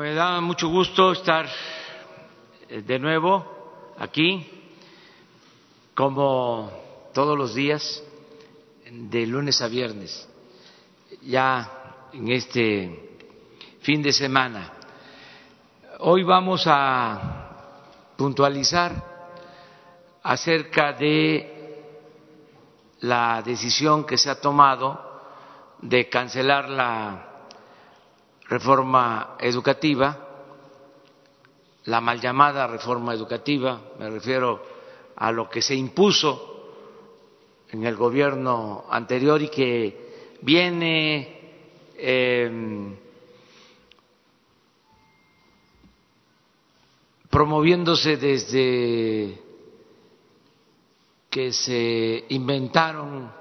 Me da mucho gusto estar eh, de nuevo aquí, como todos los días, de lunes a viernes, ya en este fin de semana. Hoy vamos a puntualizar acerca de la decisión que se ha tomado de cancelar la reforma educativa, la mal llamada reforma educativa, me refiero a lo que se impuso en el gobierno anterior y que viene eh, promoviéndose desde que se inventaron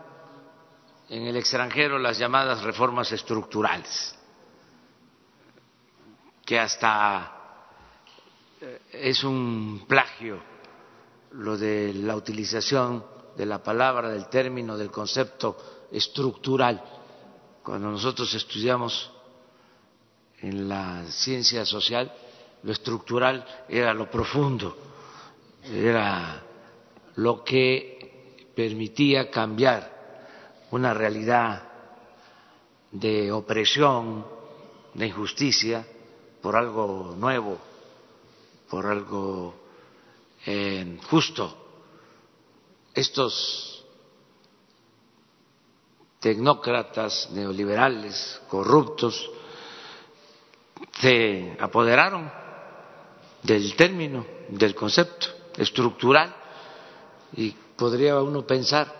en el extranjero las llamadas reformas estructurales que hasta eh, es un plagio lo de la utilización de la palabra, del término, del concepto estructural. Cuando nosotros estudiamos en la ciencia social, lo estructural era lo profundo, era lo que permitía cambiar una realidad de opresión, de injusticia, por algo nuevo, por algo eh, justo. Estos tecnócratas neoliberales corruptos se apoderaron del término, del concepto estructural y podría uno pensar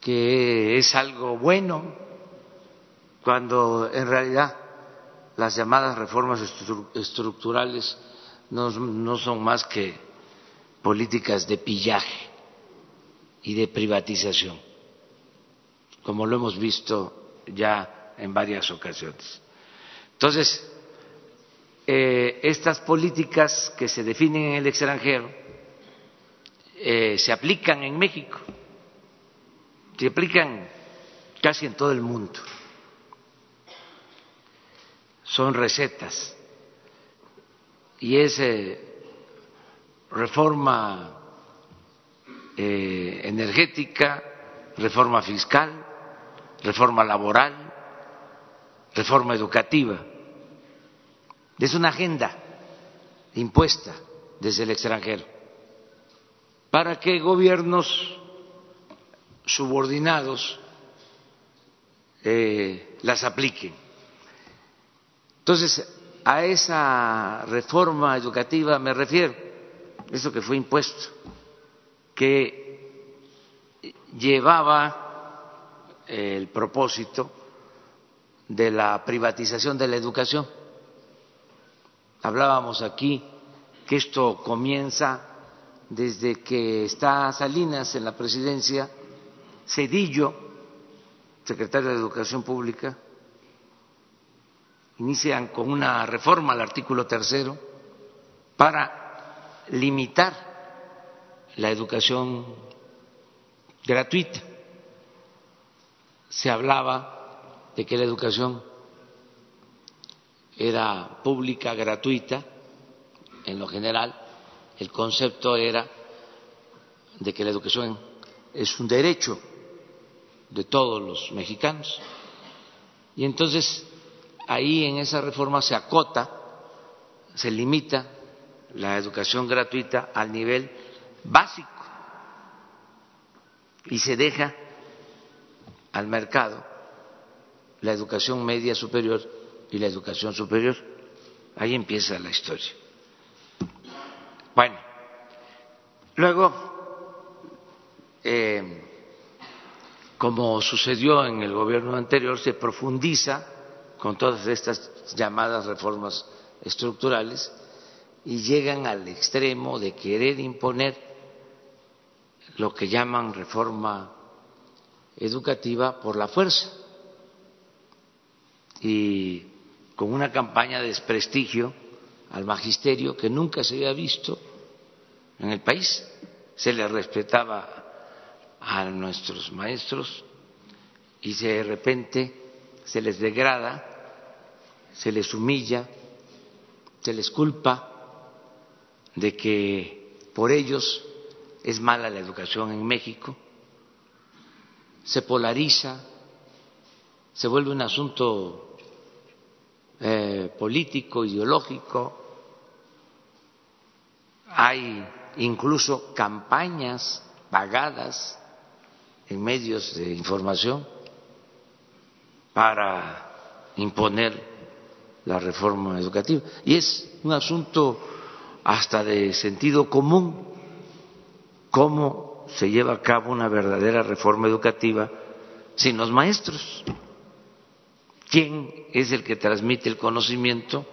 que es algo bueno cuando en realidad las llamadas reformas estructurales no, son más que políticas de pillaje y de privatización, como lo hemos visto ya en varias ocasiones. Entonces, eh, estas políticas que se definen en el extranjero eh, se aplican en México, se aplican casi en todo el mundo son recetas. Y es reforma eh, energética, reforma fiscal, reforma laboral, reforma educativa. Es una agenda impuesta desde el extranjero. Para que gobiernos subordinados eh, las apliquen entonces, a esa reforma educativa me refiero, eso que fue impuesto, que llevaba el propósito de la privatización de la educación. Hablábamos aquí que esto comienza desde que está Salinas en la presidencia, Cedillo, secretario de Educación Pública, inician con una reforma al artículo tercero para limitar la educación gratuita. Se hablaba de que la educación era pública, gratuita, en lo general, el concepto era de que la educación es un derecho de todos los mexicanos. Y entonces ahí en esa reforma se acota, se limita la educación gratuita al nivel básico y se deja al mercado la educación media superior y la educación superior. Ahí empieza la historia. Bueno, luego, eh, como sucedió en el gobierno anterior, se profundiza con todas estas llamadas reformas estructurales y llegan al extremo de querer imponer lo que llaman reforma educativa por la fuerza y con una campaña de desprestigio al magisterio que nunca se había visto en el país. Se le respetaba a nuestros maestros y de repente se les degrada se les humilla, se les culpa de que por ellos es mala la educación en México, se polariza, se vuelve un asunto eh, político, ideológico, hay incluso campañas pagadas en medios de información para imponer la reforma educativa. Y es un asunto hasta de sentido común cómo se lleva a cabo una verdadera reforma educativa sin los maestros. ¿Quién es el que transmite el conocimiento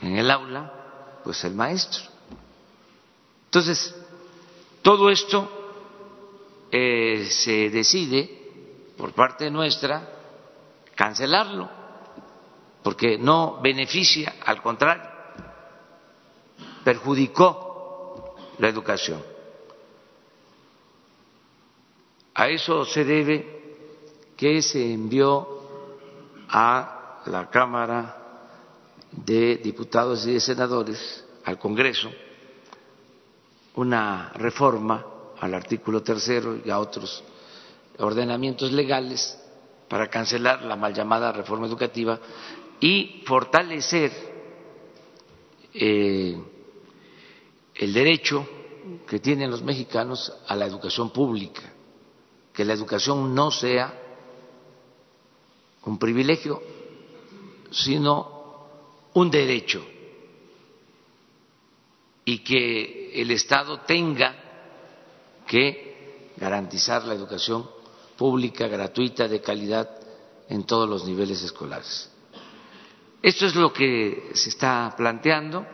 en el aula? Pues el maestro. Entonces, todo esto eh, se decide por parte nuestra cancelarlo, porque no beneficia, al contrario, perjudicó la educación. A eso se debe que se envió a la Cámara de Diputados y de Senadores, al Congreso, una reforma al artículo tercero y a otros ordenamientos legales para cancelar la mal llamada reforma educativa y fortalecer eh, el derecho que tienen los mexicanos a la educación pública, que la educación no sea un privilegio, sino un derecho y que el Estado tenga que garantizar la educación pública, gratuita, de calidad en todos los niveles escolares. Esto es lo que se está planteando,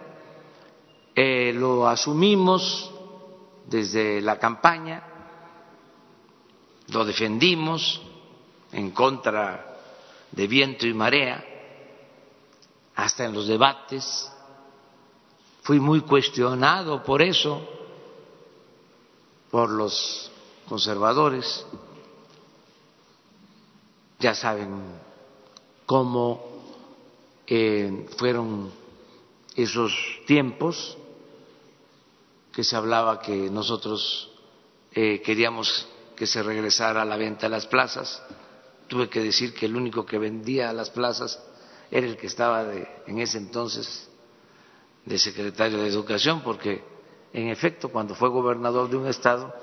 eh, lo asumimos desde la campaña, lo defendimos en contra de viento y marea, hasta en los debates Fui muy cuestionado por eso, por los conservadores. Ya saben cómo fueron esos tiempos que se hablaba que nosotros eh, queríamos que se regresara a la venta a las plazas. Tuve que decir que el único que vendía las plazas era el que estaba de, en ese entonces de secretario de Educación, porque en efecto cuando fue gobernador de un estado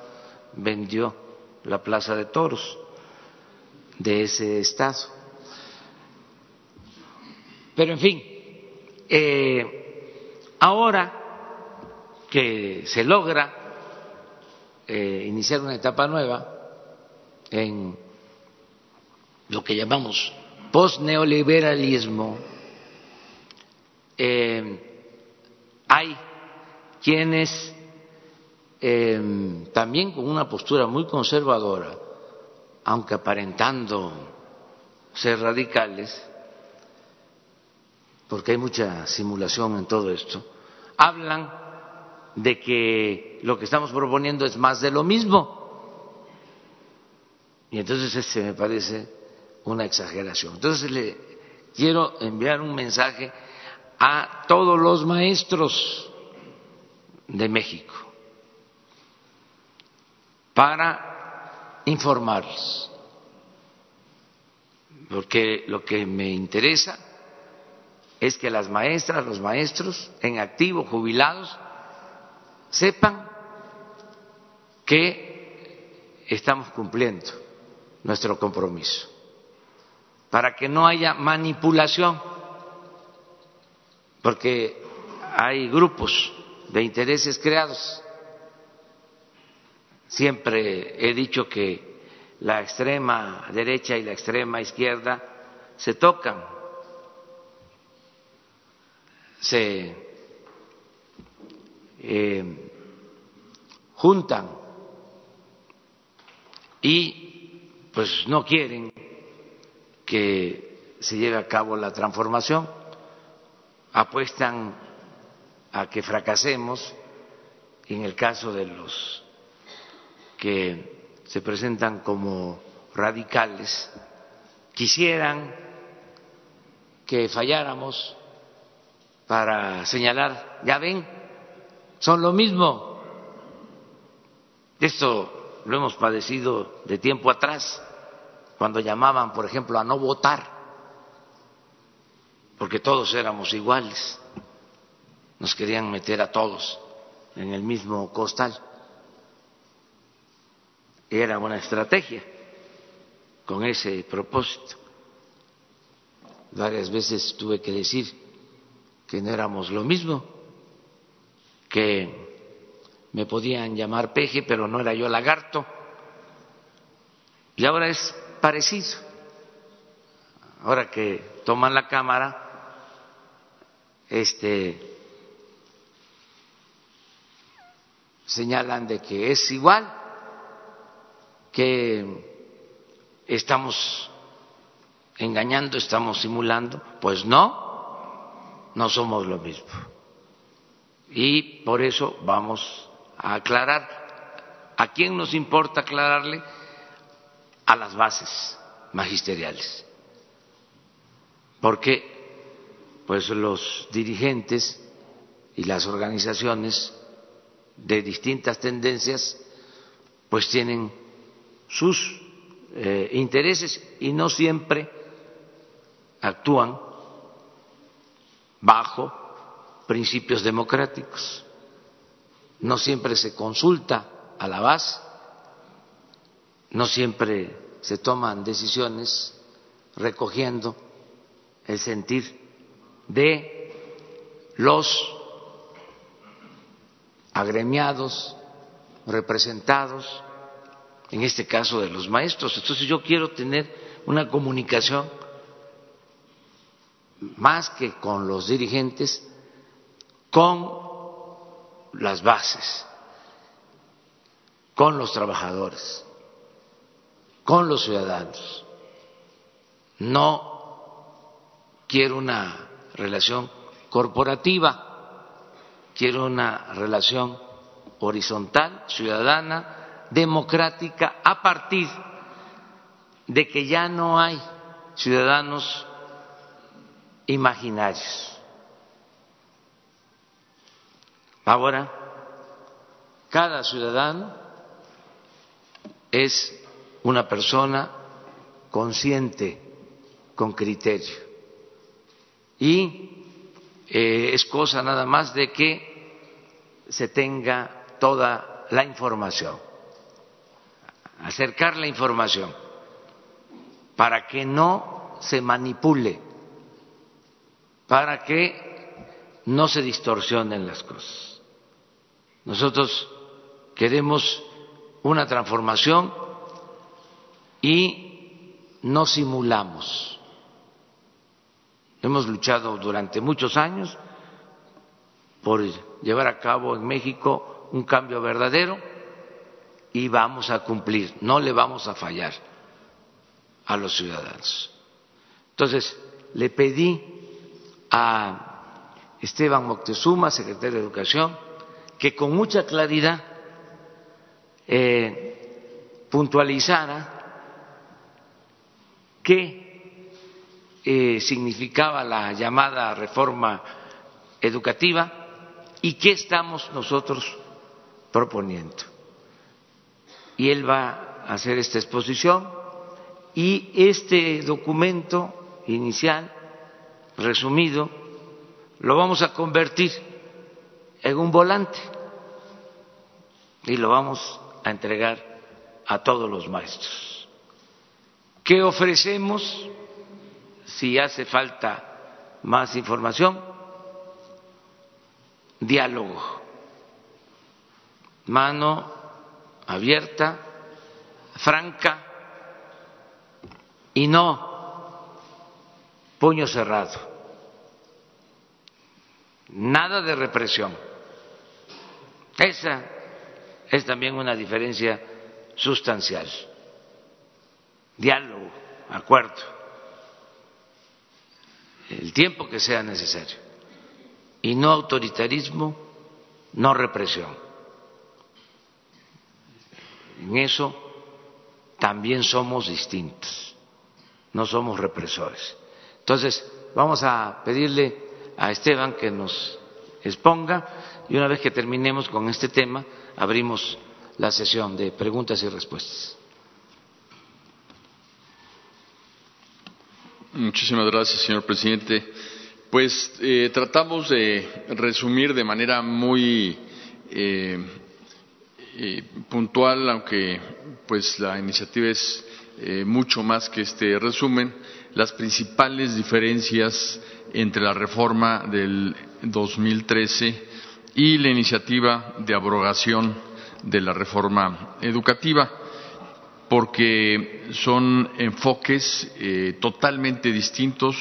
vendió la Plaza de Toros de ese estado. Pero en fin, eh, ahora que se logra eh, iniciar una etapa nueva en lo que llamamos postneoliberalismo, eh, hay quienes también con una postura muy conservadora, aunque aparentando ser radicales, porque hay mucha simulación en todo esto, hablan de que lo que estamos proponiendo es más de lo mismo. Y entonces ese me parece una exageración. Entonces le quiero enviar un mensaje a todos los maestros de México para informarles, porque lo que me interesa es que las maestras, los maestros en activo, jubilados, sepan que estamos cumpliendo nuestro compromiso, para que no haya manipulación porque hay grupos de intereses creados. Siempre he dicho que la extrema derecha y la extrema izquierda se tocan, se eh, juntan y pues no quieren que se lleve a cabo la transformación. Apuestan a que fracasemos en el caso de los que se presentan como radicales, quisieran que falláramos para señalar, ya ven, son lo mismo. Esto lo hemos padecido de tiempo atrás, cuando llamaban, por ejemplo, a no votar, porque todos éramos iguales, nos querían meter a todos en el mismo costal. Era una estrategia con ese propósito. Varias veces tuve que decir que no éramos lo mismo, que me podían llamar peje, pero no era yo lagarto. Y ahora es parecido. Ahora que toman la cámara, este señalan de que es igual, que estamos engañando, estamos simulando, pues no, no somos lo mismo. Y por eso vamos a aclarar. ¿A quién nos importa aclararle? A las bases magisteriales. Porque pues los dirigentes y las organizaciones de distintas tendencias pues tienen sus eh, intereses y no siempre actúan bajo principios democráticos. No siempre se consulta a la base, no siempre se toman decisiones recogiendo el sentir de los agremiados, representados, en este caso de los maestros. Entonces yo quiero tener una comunicación más que con los dirigentes, con las bases, con los trabajadores, con los ciudadanos. No quiero una relación corporativa quiero una relación horizontal, ciudadana, democrática, a partir de que ya no hay ciudadanos imaginarios. Ahora, cada ciudadano es una persona consciente, con criterio. Y eh, es cosa nada más de que se tenga toda la información, acercar la información para que no se manipule, para que no se distorsionen las cosas. Nosotros queremos una transformación y no simulamos Hemos luchado durante muchos años por llevar a cabo en México un cambio verdadero y vamos a cumplir, no le vamos a fallar a los ciudadanos. Entonces, le pedí a Esteban Moctezuma, secretario de Educación, que con mucha claridad eh, puntualizara que eh, significaba la llamada reforma educativa y qué estamos nosotros proponiendo. Y él va a hacer esta exposición y este documento inicial, resumido, lo vamos a convertir en un volante y lo vamos a entregar a todos los maestros. ¿Qué ofrecemos? si hace falta más información, diálogo, mano abierta, franca y no puño cerrado. Nada de represión. Esa es también una diferencia sustancial. Diálogo, acuerdo el tiempo que sea necesario. Y no autoritarismo, no represión. En eso también somos distintos, no somos represores. Entonces, vamos a pedirle a Esteban que nos exponga y una vez que terminemos con este tema abrimos la sesión de preguntas y respuestas. Muchísimas gracias, señor presidente. Pues eh, tratamos de resumir de manera muy eh, eh, puntual, aunque pues la iniciativa es mucho más que este resumen, las principales diferencias entre la reforma del 2013 y la iniciativa de abrogación de la reforma educativa porque son enfoques eh, totalmente distintos,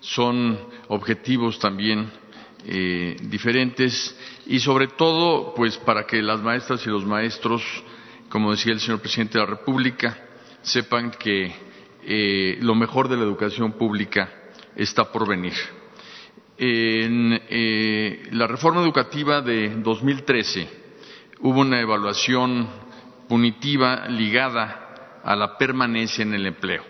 son objetivos también eh, diferentes y sobre todo, pues para que las maestras y los maestros, como decía el señor presidente de la República, sepan que eh, lo mejor de la educación pública está por venir. En la reforma educativa de 2013 hubo una evaluación punitiva ligada a la permanencia en el empleo.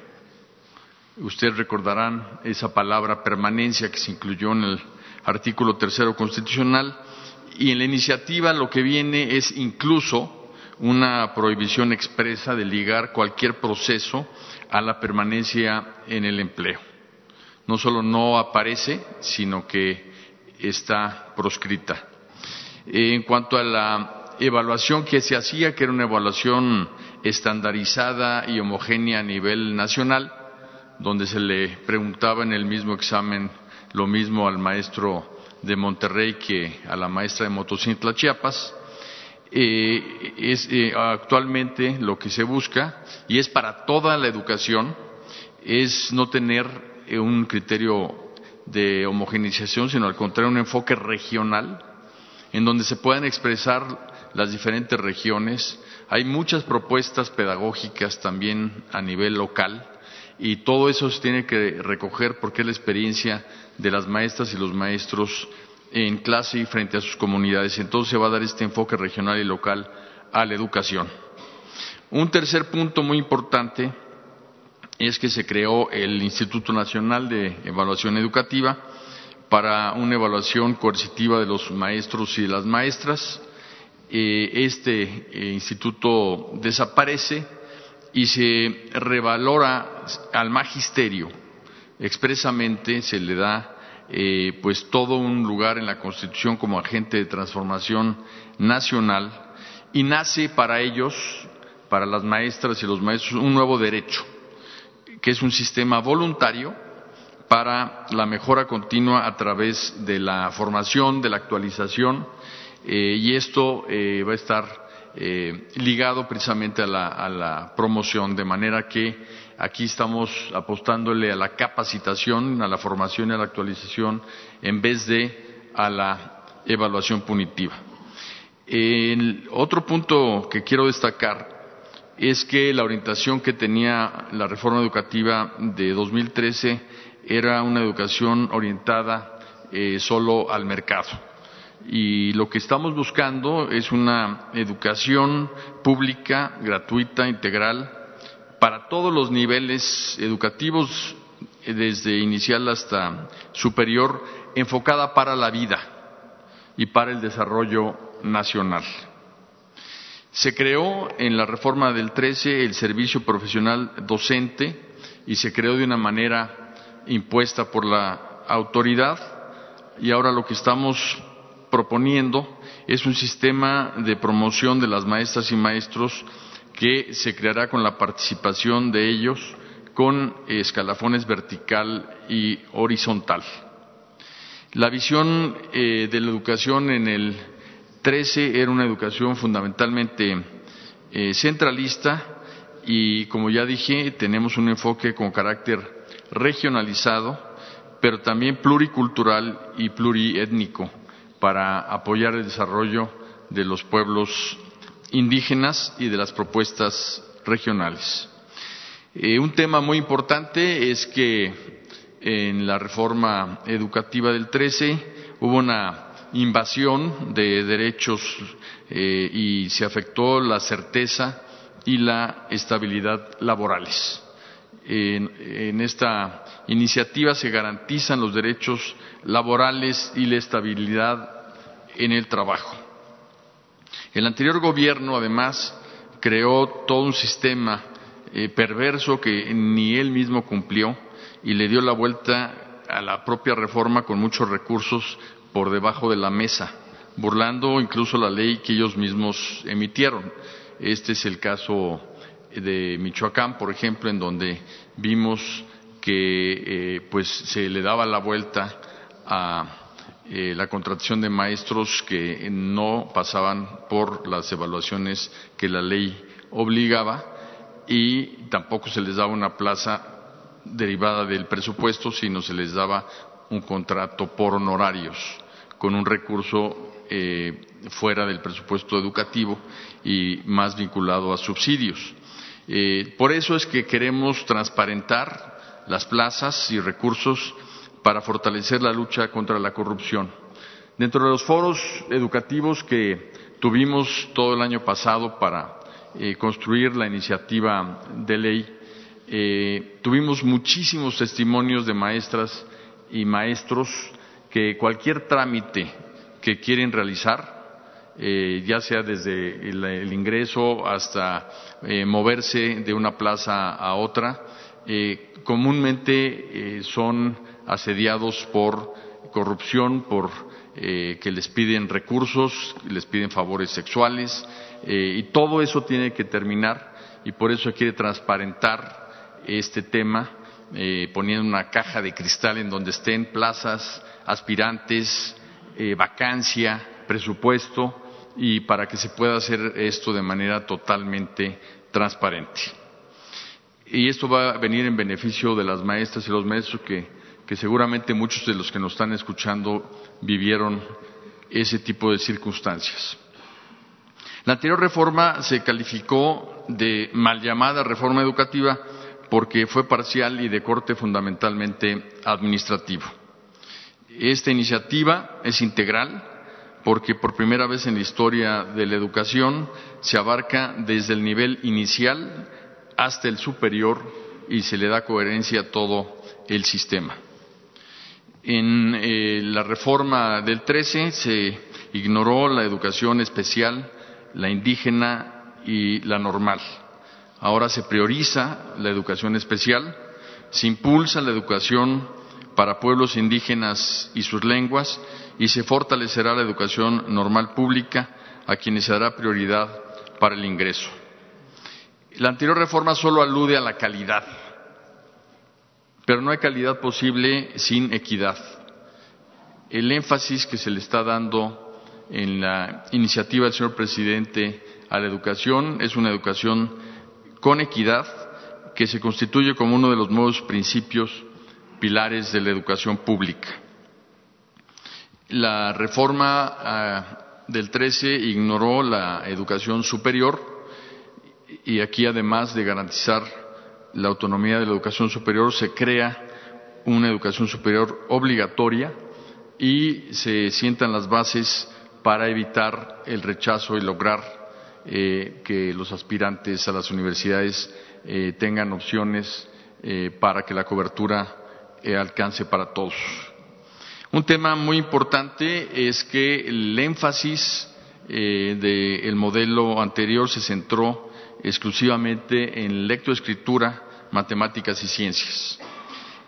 Ustedes recordarán esa palabra permanencia que se incluyó en el artículo tercero constitucional y en la iniciativa lo que viene es incluso una prohibición expresa de ligar cualquier proceso a la permanencia en el empleo. No solo no aparece, sino que está proscrita. En cuanto a la evaluación que se hacía, que era una evaluación estandarizada y homogénea a nivel nacional, donde se le preguntaba en el mismo examen lo mismo al maestro de Monterrey que a la maestra de Motocintla Chiapas. Eh, es eh, actualmente lo que se busca y es para toda la educación es no tener eh, un criterio de homogeneización, sino al contrario un enfoque regional en donde se puedan expresar las diferentes regiones. Hay muchas propuestas pedagógicas también a nivel local y todo eso se tiene que recoger porque es la experiencia de las maestras y los maestros en clase y frente a sus comunidades. Entonces se va a dar este enfoque regional y local a la educación. Un tercer punto muy importante es que se creó el Instituto Nacional de Evaluación Educativa para una evaluación coercitiva de los maestros y de las maestras eh, este eh, instituto desaparece y se revalora al magisterio. Expresamente se le da eh, pues todo un lugar en la Constitución como agente de transformación nacional y nace para ellos, para las maestras y los maestros, un nuevo derecho, que es un sistema voluntario para la mejora continua a través de la formación, de la actualización eh, y esto eh, va a estar eh, ligado precisamente a la, promoción, de manera que aquí estamos apostándole a la capacitación, a la formación y a la actualización en vez de a la evaluación punitiva. Otro punto que quiero destacar es que la orientación que tenía la reforma educativa de 2013 era una educación orientada solo al mercado y lo que estamos buscando es una educación pública, gratuita, integral, para todos los niveles educativos, desde inicial hasta superior, enfocada para la vida y para el desarrollo nacional. Se creó en la reforma del 13 el servicio profesional docente y se creó de una manera impuesta por la autoridad y ahora lo que estamos proponiendo es un sistema de promoción de las maestras y maestros que se creará con la participación de ellos con escalafones vertical y horizontal. La visión eh, de la educación en el 13 era una educación fundamentalmente eh, centralista y, como ya dije, tenemos un enfoque con carácter regionalizado, pero también pluricultural y pluriétnico para apoyar el desarrollo de los pueblos indígenas y de las propuestas regionales. Eh, un tema muy importante es que en la reforma educativa del 13 hubo una invasión de derechos eh, y se afectó la certeza y la estabilidad laborales. En, esta iniciativa se garantizan los derechos laborales y la estabilidad en el trabajo. El anterior gobierno, además, creó todo un sistema eh, perverso que ni él mismo cumplió y le dio la vuelta a la propia reforma con muchos recursos por debajo de la mesa, burlando incluso la ley que ellos mismos emitieron. Este es el caso de Michoacán, por ejemplo, en donde vimos que eh, pues se le daba la vuelta a eh, la contratación de maestros que no pasaban por las evaluaciones que la ley obligaba y tampoco se les daba una plaza derivada del presupuesto, sino se les daba un contrato por honorarios con un recurso eh, fuera del presupuesto educativo y más vinculado a subsidios. Eh, por eso es que queremos transparentar las plazas y recursos para fortalecer la lucha contra la corrupción. Dentro de los foros educativos que tuvimos todo el año pasado para eh, construir la iniciativa de ley, eh, tuvimos muchísimos testimonios de maestras y maestros que cualquier trámite que quieren realizar eh, ya sea desde el, ingreso hasta moverse de una plaza a otra, comúnmente son asediados por corrupción, por que les piden recursos, les piden favores sexuales, y todo eso tiene que terminar, y por eso quiere transparentar este tema, poniendo una caja de cristal en donde estén plazas, aspirantes, vacancia, presupuesto, y para que se pueda hacer esto de manera totalmente transparente. Y esto va a venir en beneficio de las maestras y los maestros que, que seguramente muchos de los que nos están escuchando vivieron ese tipo de circunstancias. La anterior reforma se calificó de mal llamada reforma educativa porque fue parcial y de corte fundamentalmente administrativo. Esta iniciativa es integral, porque por primera vez en la historia de la educación se abarca desde el nivel inicial hasta el superior y se le da coherencia a todo el sistema. En eh, la reforma del 13 se ignoró la educación especial, la indígena y la normal. Ahora se prioriza la educación especial, se impulsa la educación para pueblos indígenas y sus lenguas y se fortalecerá la educación normal pública a quienes se dará prioridad para el ingreso. La anterior reforma solo alude a la calidad, pero no hay calidad posible sin equidad. El énfasis que se le está dando en la iniciativa del señor presidente a la educación es una educación con equidad que se constituye como uno de los nuevos principios pilares de la educación pública. La reforma ah, del 13 ignoró la educación superior y aquí, además de garantizar la autonomía de la educación superior, se crea una educación superior obligatoria y se sientan las bases para evitar el rechazo y lograr eh, que los aspirantes a las universidades eh, tengan opciones eh, para que la cobertura alcance para todos. Un tema muy importante es que el énfasis del modelo anterior se centró exclusivamente en lectoescritura, matemáticas y ciencias.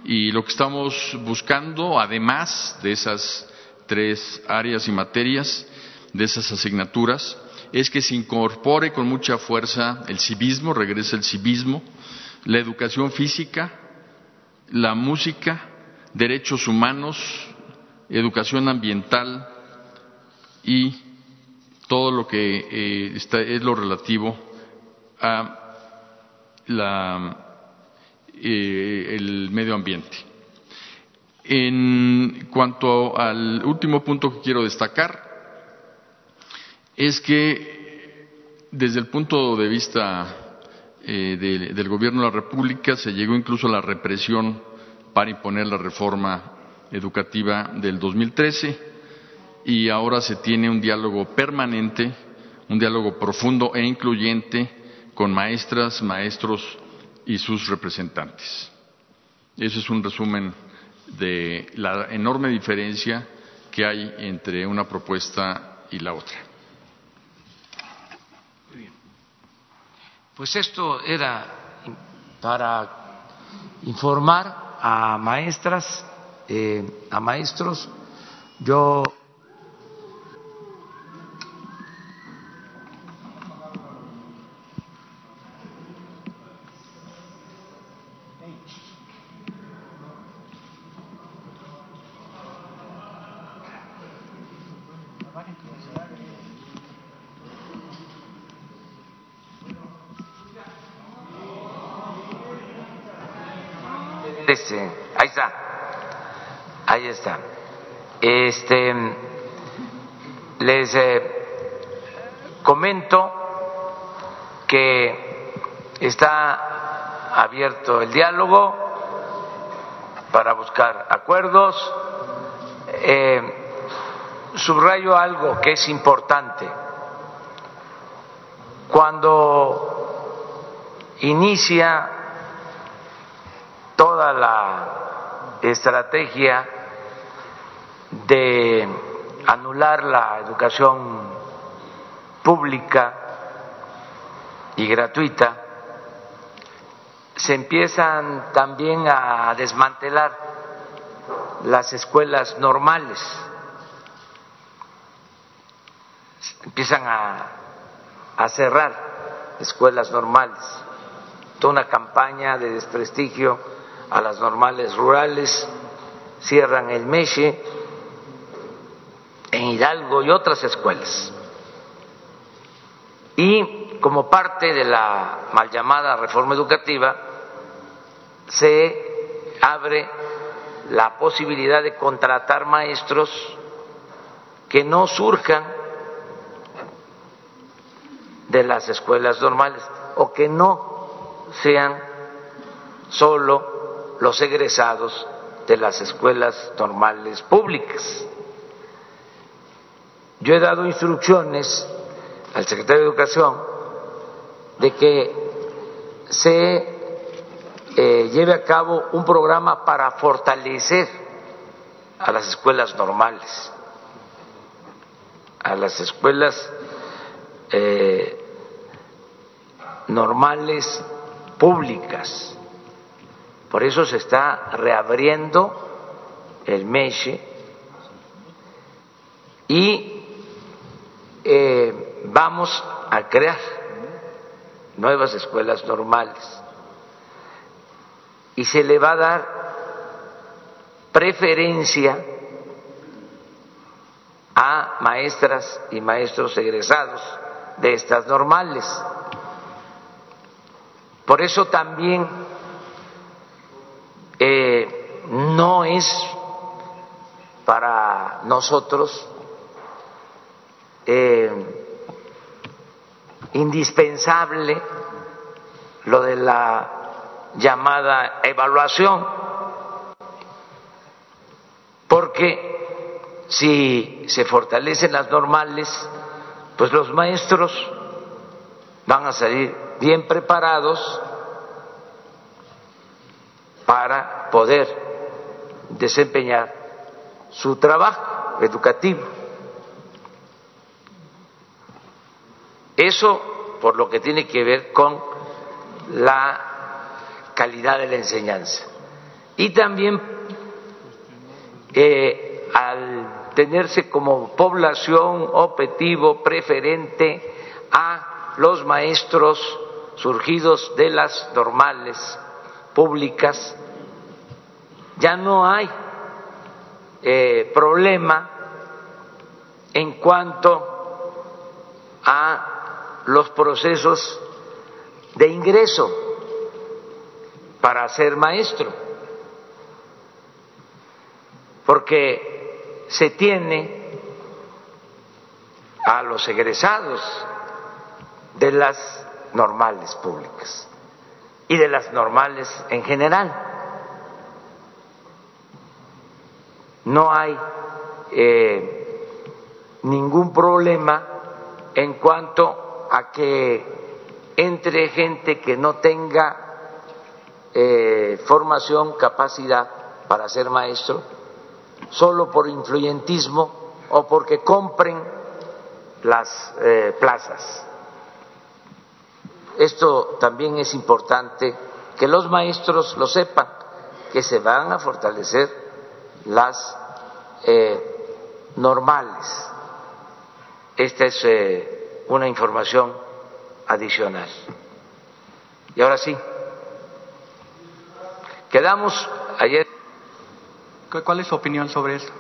Y lo que estamos buscando, además de esas tres áreas y materias, de esas asignaturas, es que se incorpore con mucha fuerza el civismo, regrese el civismo, la educación física, la música, derechos humanos, educación ambiental y todo lo que eh, está, es lo relativo a eh, el medio ambiente. En cuanto al último punto que quiero destacar, es que desde el punto de vista eh, del gobierno de la República se llegó incluso a la represión para imponer la reforma educativa del 2013 y ahora se tiene un diálogo permanente, un diálogo profundo e incluyente con maestras, maestros y sus representantes. Ese es un resumen de la enorme diferencia que hay entre una propuesta y la otra. Pues esto era para informar a maestras, eh, a maestros. Yo ahí está, ahí. Este, les eh, comento que está abierto el diálogo para buscar acuerdos. Eh, subrayo algo que es importante. Cuando inicia toda la estrategia de anular la educación pública y gratuita, se empiezan también a desmantelar las escuelas normales, empiezan a, cerrar escuelas normales, toda una campaña de desprestigio a las normales rurales, cierran el Meche Hidalgo y otras escuelas. Y como parte de la mal llamada reforma educativa, se abre la posibilidad de contratar maestros que no surjan de las escuelas normales o que no sean solo los egresados de las escuelas normales públicas. Yo he dado instrucciones al secretario de Educación de que se eh, lleve a cabo un programa para fortalecer a las escuelas normales, a las escuelas eh, normales públicas. Por eso se está reabriendo el MESHE y eh, vamos a crear nuevas escuelas normales y se le va a dar preferencia a maestras y maestros egresados de estas normales. Por eso también eh, no es para nosotros eh, indispensable lo de la llamada evaluación, porque si se fortalecen las normales, pues los maestros van a salir bien preparados para poder desempeñar su trabajo educativo. Eso por lo que tiene que ver con la calidad de la enseñanza. Y también eh, al tenerse como población objetivo preferente a los maestros surgidos de las normales públicas, ya no hay eh, problema en cuanto a los procesos de ingreso para ser maestro, porque se tiene a los egresados de las normales públicas y de las normales en general. No hay eh, ningún problema en cuanto a que entre gente que no tenga eh, formación, capacidad para ser maestro, solo por influyentismo o porque compren las eh, plazas. Esto también es importante que los maestros lo sepan, que se van a fortalecer las eh, normales. Esta es una información adicional. Y ahora sí, quedamos ayer. ¿Cuál es su opinión sobre eso?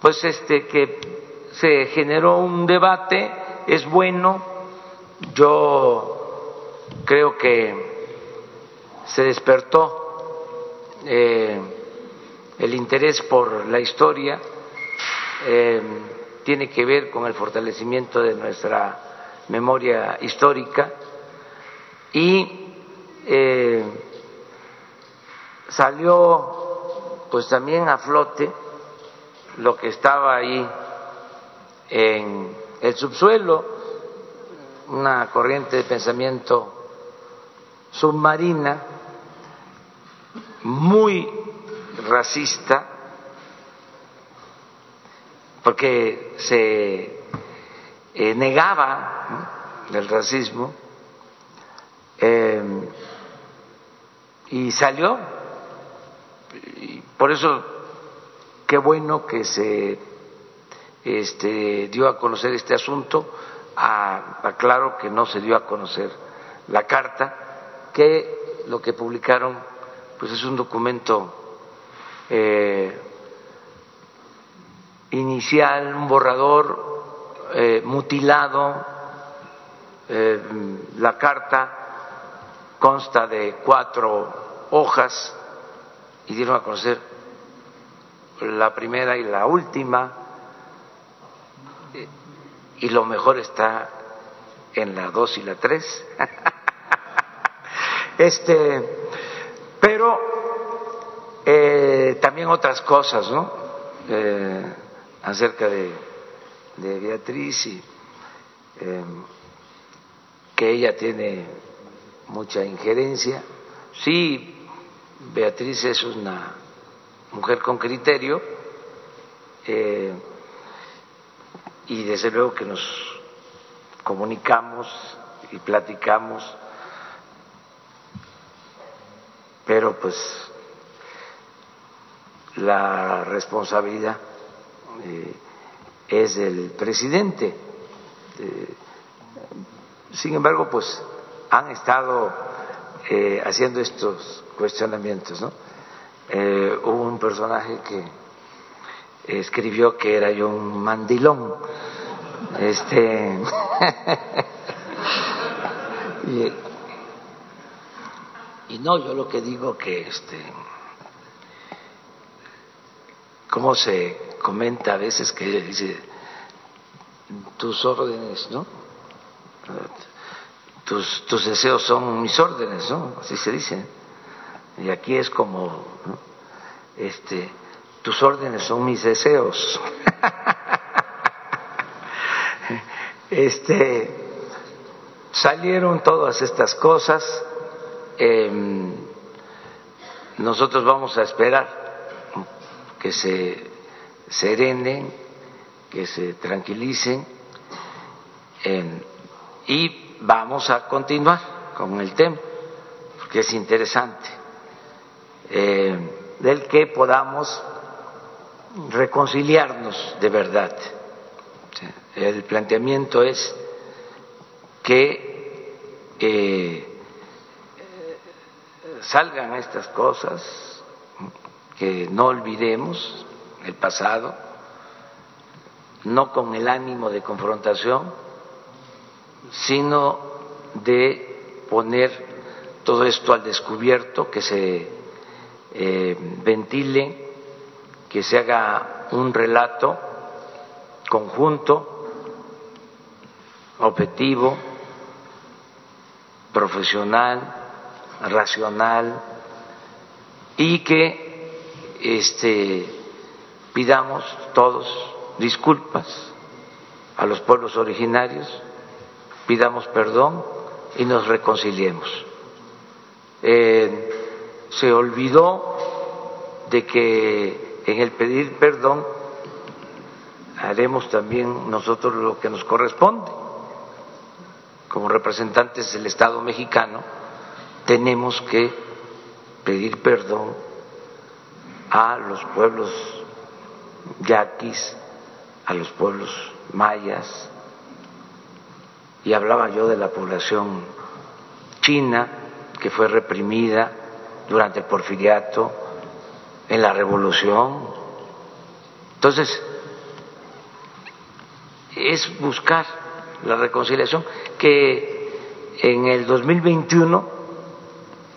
Pues este que se generó un debate, es bueno. Yo creo que se despertó eh, el interés por la historia, eh, tiene que ver con el fortalecimiento de nuestra memoria histórica y eh, salió pues también a flote lo que estaba ahí en el subsuelo, una corriente de pensamiento submarina muy racista, porque se eh, negaba el racismo eh, y salió. Y por eso, qué bueno que se este, dio a conocer este asunto. aclaro que no se dio a conocer la carta, que lo que publicaron pues es un documento eh, inicial, un borrador eh, mutilado. Eh, la carta consta de cuatro hojas y dieron a conocer la primera y la última y lo mejor está en la dos y la tres. este, pero eh, también otras cosas, ¿no? Eh, acerca de, Beatriz y eh, que ella tiene mucha injerencia. Sí, Beatriz es una mujer con criterio y desde luego que nos comunicamos y platicamos, pero pues la responsabilidad eh, es del presidente. Eh, sin embargo, pues han estado eh, haciendo estos cuestionamientos. ¿no? hubo un personaje que escribió que era yo un mandilón. Este. y, y no, yo lo que digo que este cómo se comenta a veces que dice tus órdenes, ¿no? Tus, tus deseos son mis órdenes, ¿no? Así se dice. Y aquí es como, este, tus órdenes son mis deseos. este, salieron todas estas cosas. Em, nosotros vamos a esperar que se serenen, que se tranquilicen y vamos a continuar con el tema, porque es interesante, eh, del que podamos reconciliarnos de verdad. El planteamiento es que eh, salgan estas cosas que no olvidemos el pasado, no con el ánimo de confrontación, sino de poner todo esto al descubierto, que se eh, ventile, que se haga un relato conjunto, objetivo, profesional, racional, y que este, pidamos todos disculpas a los pueblos originarios, pidamos perdón y nos reconciliemos. eh, se olvidó de que en el pedir perdón haremos también nosotros lo que nos corresponde. Como representantes del Estado mexicano, tenemos que pedir perdón a los pueblos yaquis, a los pueblos mayas, y hablaba yo de la población china que fue reprimida durante el porfiriato, en la revolución. Entonces, es buscar la reconciliación, que en el 2021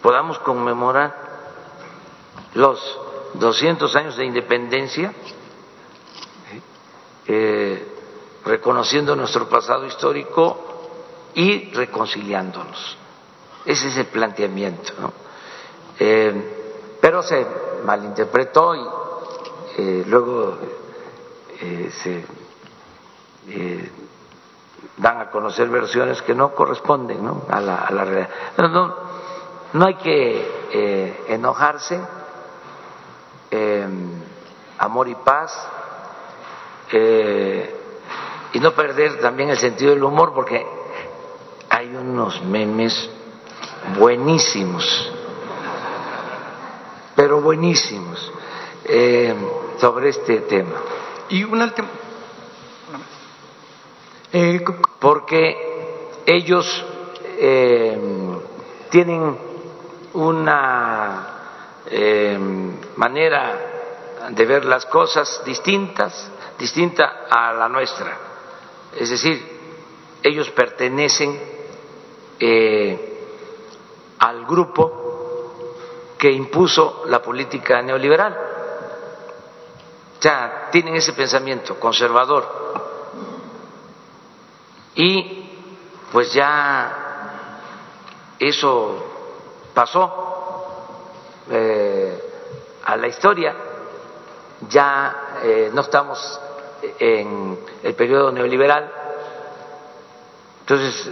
podamos conmemorar los 200 años de independencia, eh, reconociendo nuestro pasado histórico y reconciliándonos. Ese es el planteamiento. Eh, pero se malinterpretó y eh, luego se dan a conocer versiones que no corresponden A, la, a la realidad. No, no, hay que enojarse, amor y paz, y no perder también el sentido del humor, porque hay unos memes buenísimos, pero buenísimos, eh, sobre este tema. Y una última. Eh, Porque ellos eh, tienen una manera de ver las cosas distintas, distinta a la nuestra. Es decir, ellos pertenecen eh, al grupo que impuso la política neoliberal. O sea, tienen ese pensamiento conservador. Y pues ya eso pasó eh, a la historia, ya eh, no estamos en el periodo neoliberal. Entonces,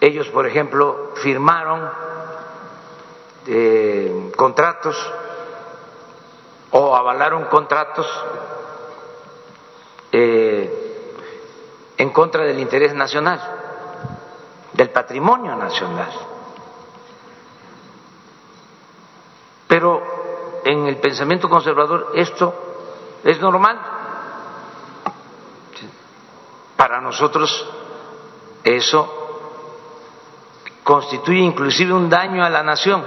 ellos, por ejemplo, firmaron eh, contratos o avalaron contratos eh, en contra del interés nacional, del patrimonio nacional. Pero en el pensamiento conservador esto es normal. Para nosotros eso constituye inclusive un daño a la nación,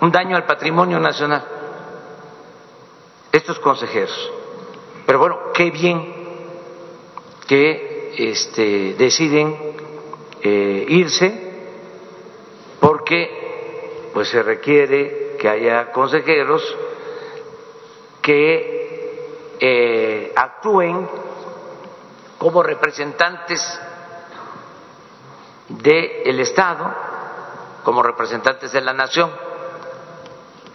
un daño al patrimonio nacional. Estos consejeros. Pero bueno, qué bien que este, deciden eh, irse porque pues se requiere que haya consejeros que eh, actúen como representantes del Estado como representantes de la nación,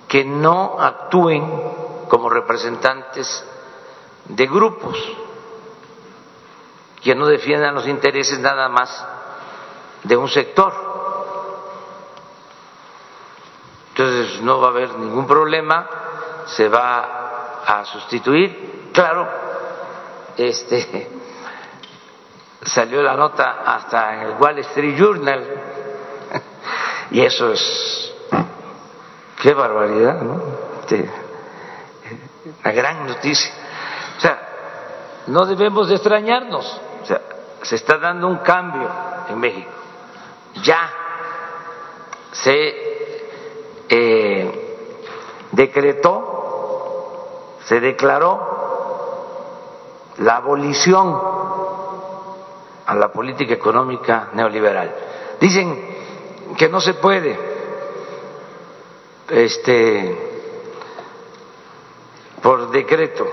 que no actúen como representantes de grupos, que no defiendan los intereses nada más de un sector. Entonces no va a haber ningún problema, se va a sustituir, claro, este salió la nota hasta en el Wall Street Journal y eso es qué barbaridad, ¿no? una gran noticia. O sea, no debemos de extrañarnos. O sea, se está dando un cambio en México. Ya se eh, decretó, se declaró la abolición a la política económica neoliberal. Dicen que no se puede este por decreto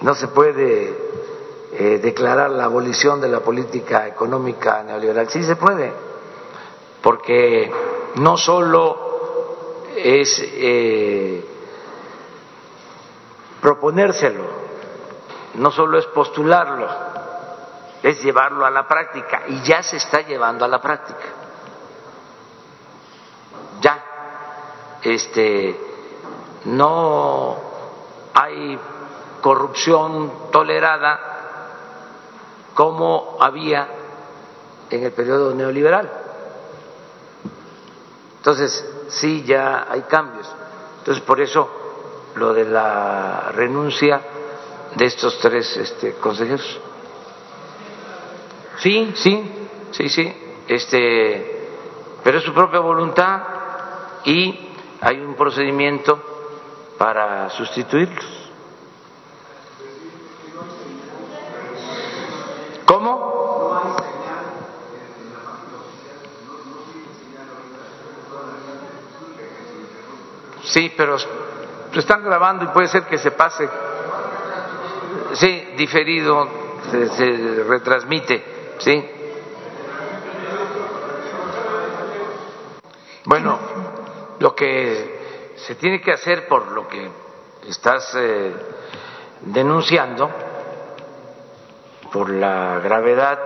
no se puede eh, declarar la abolición de la política económica neoliberal. Sí se puede, porque no solo es eh, proponérselo, no solo es postularlo, es llevarlo a la práctica y ya se está llevando a la práctica. este, no hay corrupción tolerada como había en el periodo neoliberal. Entonces, sí, ya hay cambios. Entonces, por eso lo de la renuncia de estos tres este, consejeros. Sí, sí, sí, sí. Este, pero es su propia voluntad y hay un procedimiento para sustituirlos. ¿Cómo? Sí, pero están grabando y puede ser que se pase. Sí, diferido, se, se retransmite, sí. Bueno, lo que se tiene que hacer por lo que estás eh, denunciando, por la gravedad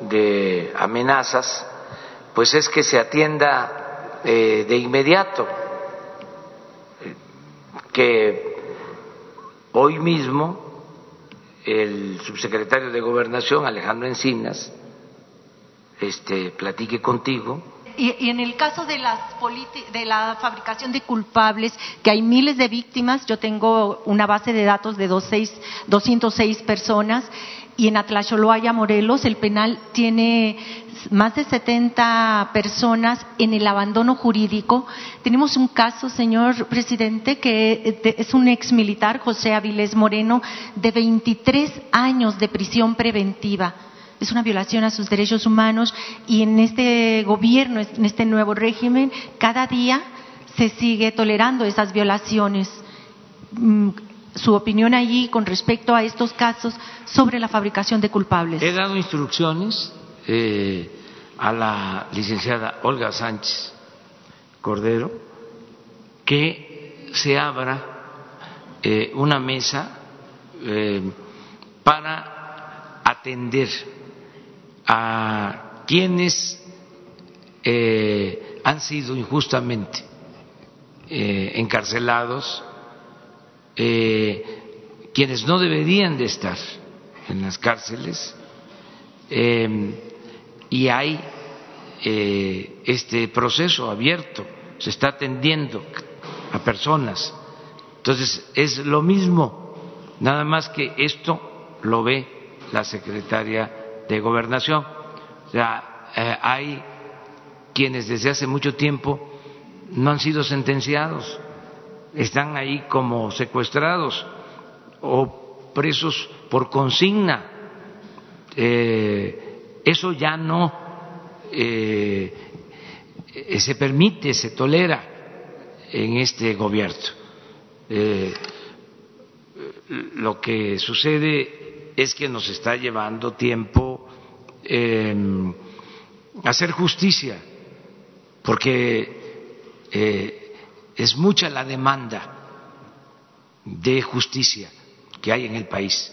de amenazas, pues es que se atienda eh, de inmediato, que hoy mismo el subsecretario de Gobernación, Alejandro Encinas, este, platique contigo y, en el caso de, las de la fabricación de culpables, que hay miles de víctimas, yo tengo una base de datos de 206 personas, y en Atlacholoaya, Morelos, el penal tiene más de 70 personas en el abandono jurídico. Tenemos un caso, señor presidente, que es un ex militar, José Avilés Moreno, de 23 años de prisión preventiva es una violación a sus derechos humanos y en este gobierno, en este nuevo régimen, cada día se sigue tolerando esas violaciones. Mm, su opinión allí con respecto a estos casos sobre la fabricación de culpables. He dado instrucciones eh, a la licenciada Olga Sánchez Cordero que se abra eh, una mesa eh, para atender a quienes eh, han sido injustamente eh, encarcelados, eh, quienes no deberían de estar en las cárceles, y hay este proceso abierto, se está atendiendo a personas. Entonces, es lo mismo, nada más que esto lo ve la secretaria de gobernación. O sea, eh, hay quienes desde hace mucho tiempo no han sido sentenciados, están ahí como secuestrados o presos por consigna. Eh, eso ya no eh, se permite, se tolera en este gobierno. lo que sucede es que nos está llevando tiempo eh, hacer justicia, porque eh, es mucha la demanda de justicia que hay en el país.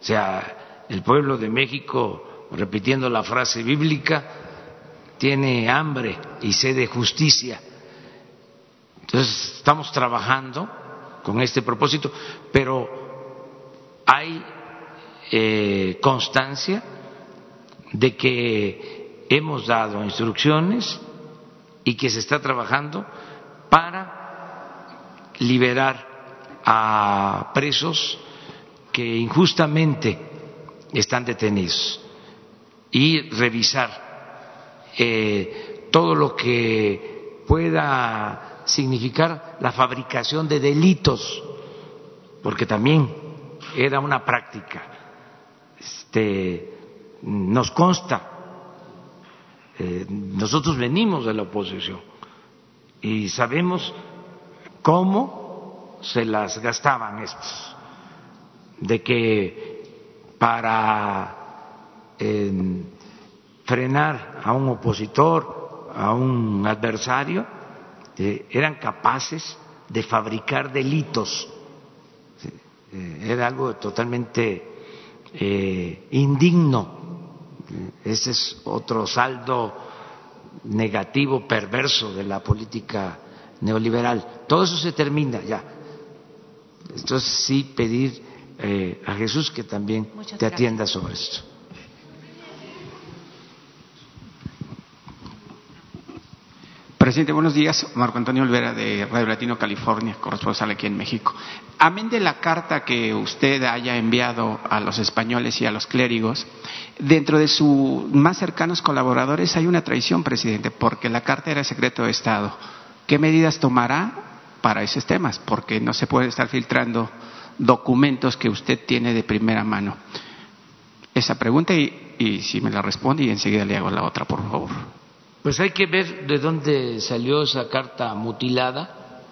O sea, el pueblo de México, repitiendo la frase bíblica, tiene hambre y sed de justicia. Entonces, estamos trabajando con este propósito, pero hay eh, constancia de que hemos dado instrucciones y que se está trabajando para liberar a presos que injustamente están detenidos y revisar eh, todo lo que pueda significar la fabricación de delitos, porque también era una práctica este, nos consta, eh, nosotros venimos de la oposición y sabemos cómo se las gastaban estos, de que para frenar a un opositor, a un adversario, eh, eran capaces de fabricar delitos. Eh, era algo totalmente indigno ese es otro saldo negativo, perverso de la política neoliberal. Todo eso se termina ya. Entonces sí pedir eh, a Jesús que también te atienda sobre esto. Presidente, buenos días. Marco Antonio Olvera de Radio Latino California, corresponsal aquí en México. Amén de la carta que usted haya enviado a los españoles y a los clérigos, dentro de sus más cercanos colaboradores hay una traición, presidente, porque la carta era secreto de Estado. ¿Qué medidas tomará para esos temas? Porque no se puede estar filtrando documentos que usted tiene de primera mano. Esa pregunta y, y si me la responde y enseguida le hago la otra, por favor. Pues hay que ver de dónde salió esa carta mutilada.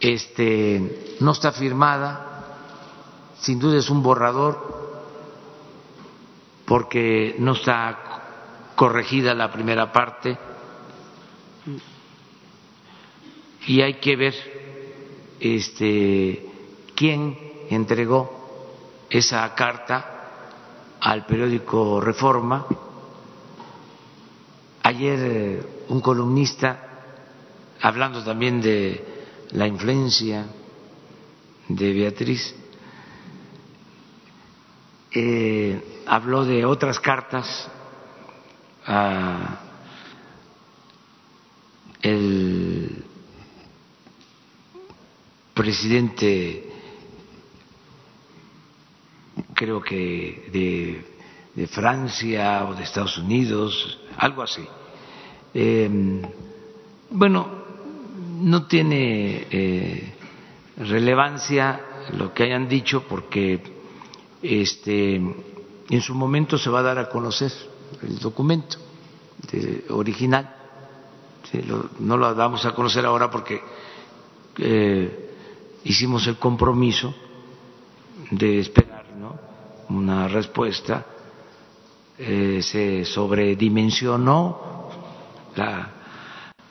Este no está firmada, sin duda es un borrador, porque no está corregida la primera parte. Y hay que ver este quién entregó esa carta al periódico Reforma Ayer eh, un columnista, hablando también de la influencia de Beatriz, eh, habló de otras cartas a el presidente creo que de de Francia o de Estados Unidos, algo así. Em, bueno, no tiene eh, relevancia lo que hayan dicho porque este, en su momento se va a dar a conocer el documento original. no lo damos a conocer ahora porque eh, hicimos el compromiso de esperar una respuesta eh, se sobredimensionó la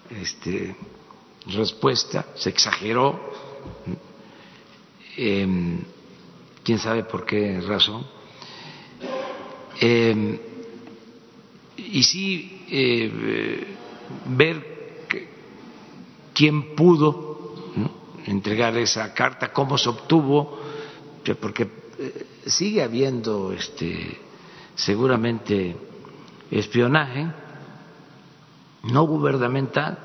este, respuesta, se exageró, em, quién sabe por qué razón. Em, y sí eh, ver quién pudo entregar esa carta, cómo se obtuvo, porque eh, sigue habiendo este seguramente espionaje no gubernamental.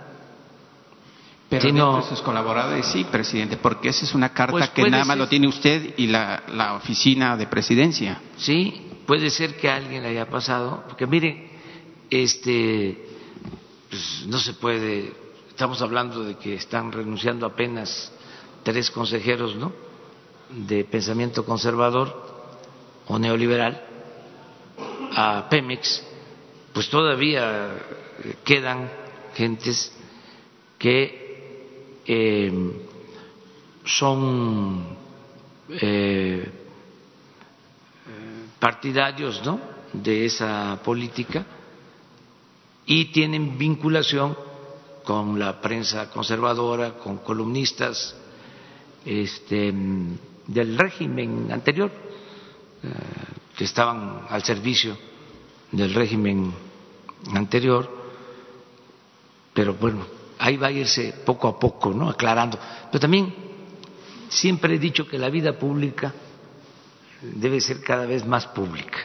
Pero sino, de sus colaboradores sí, presidente, porque esa es una carta pues que nada más lo tiene usted y la, la, oficina de presidencia. Sí, puede ser que a alguien le haya pasado, porque mire, este, pues no se puede, estamos hablando de que están renunciando apenas tres consejeros, ¿no? De pensamiento conservador o neoliberal a Pemex, pues todavía quedan gentes que eh, son eh, partidarios ¿no? de esa política y tienen vinculación con la prensa conservadora, con columnistas este, del régimen anterior. Eh, que estaban al servicio del régimen anterior, pero bueno, ahí va a irse poco a poco, ¿no? Aclarando. Pero también siempre he dicho que la vida pública debe ser cada vez más pública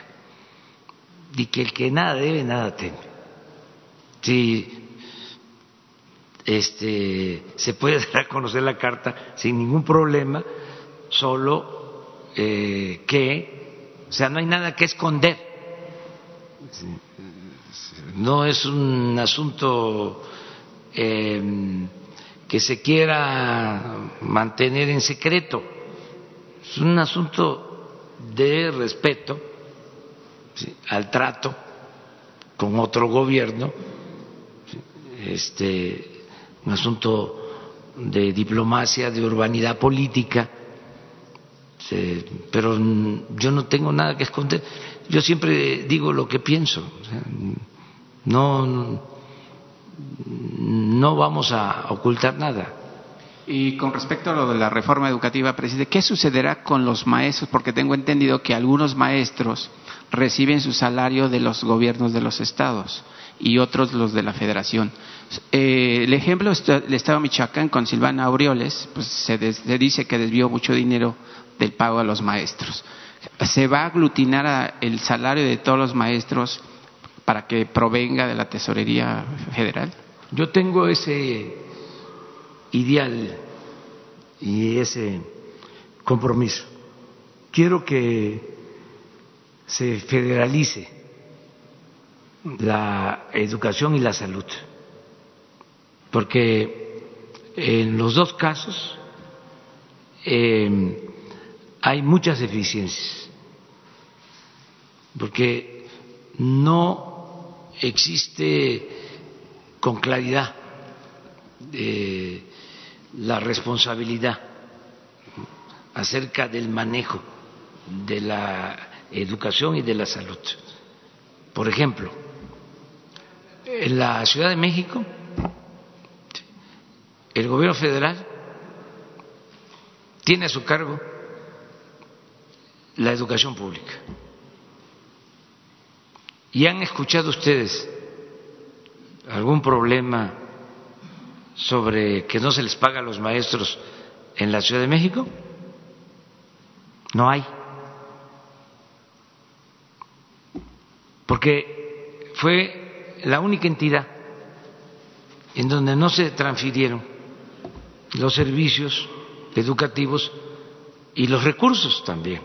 y que el que nada debe, nada teme. Si este, se puede dar a conocer la carta sin ningún problema, solo eh, que o sea, no hay nada que esconder. No es un asunto em, que se quiera mantener en secreto. Es un asunto de respeto al trato con otro gobierno, este, un asunto de diplomacia, de urbanidad política pero yo no tengo nada que esconder. Yo siempre digo lo que pienso. no, no vamos a ocultar nada. Y con respecto a lo de la reforma educativa, presidente, ¿qué sucederá con los maestros? Porque tengo entendido que algunos maestros reciben su salario de los gobiernos de los estados y otros los de la federación. Eh, el ejemplo del Estado de Michoacán con Silvana Aureoles, pues se, se, dice que desvió mucho dinero del pago a los maestros. ¿Se va a aglutinar el salario de todos los maestros para que provenga de la Tesorería Federal? Yo tengo ese ideal y ese compromiso. Quiero que se federalice la educación y la salud, porque en los dos casos eh, hay muchas deficiencias, porque no existe con claridad eh, la responsabilidad acerca del manejo de la educación y de la salud. Por ejemplo, en la Ciudad de México, el gobierno federal tiene a su cargo la educación pública. ¿Y han escuchado ustedes algún problema sobre que no se les paga a los maestros en la Ciudad de México? No hay. Porque fue la única entidad en donde no se transfirieron los servicios educativos y los recursos también.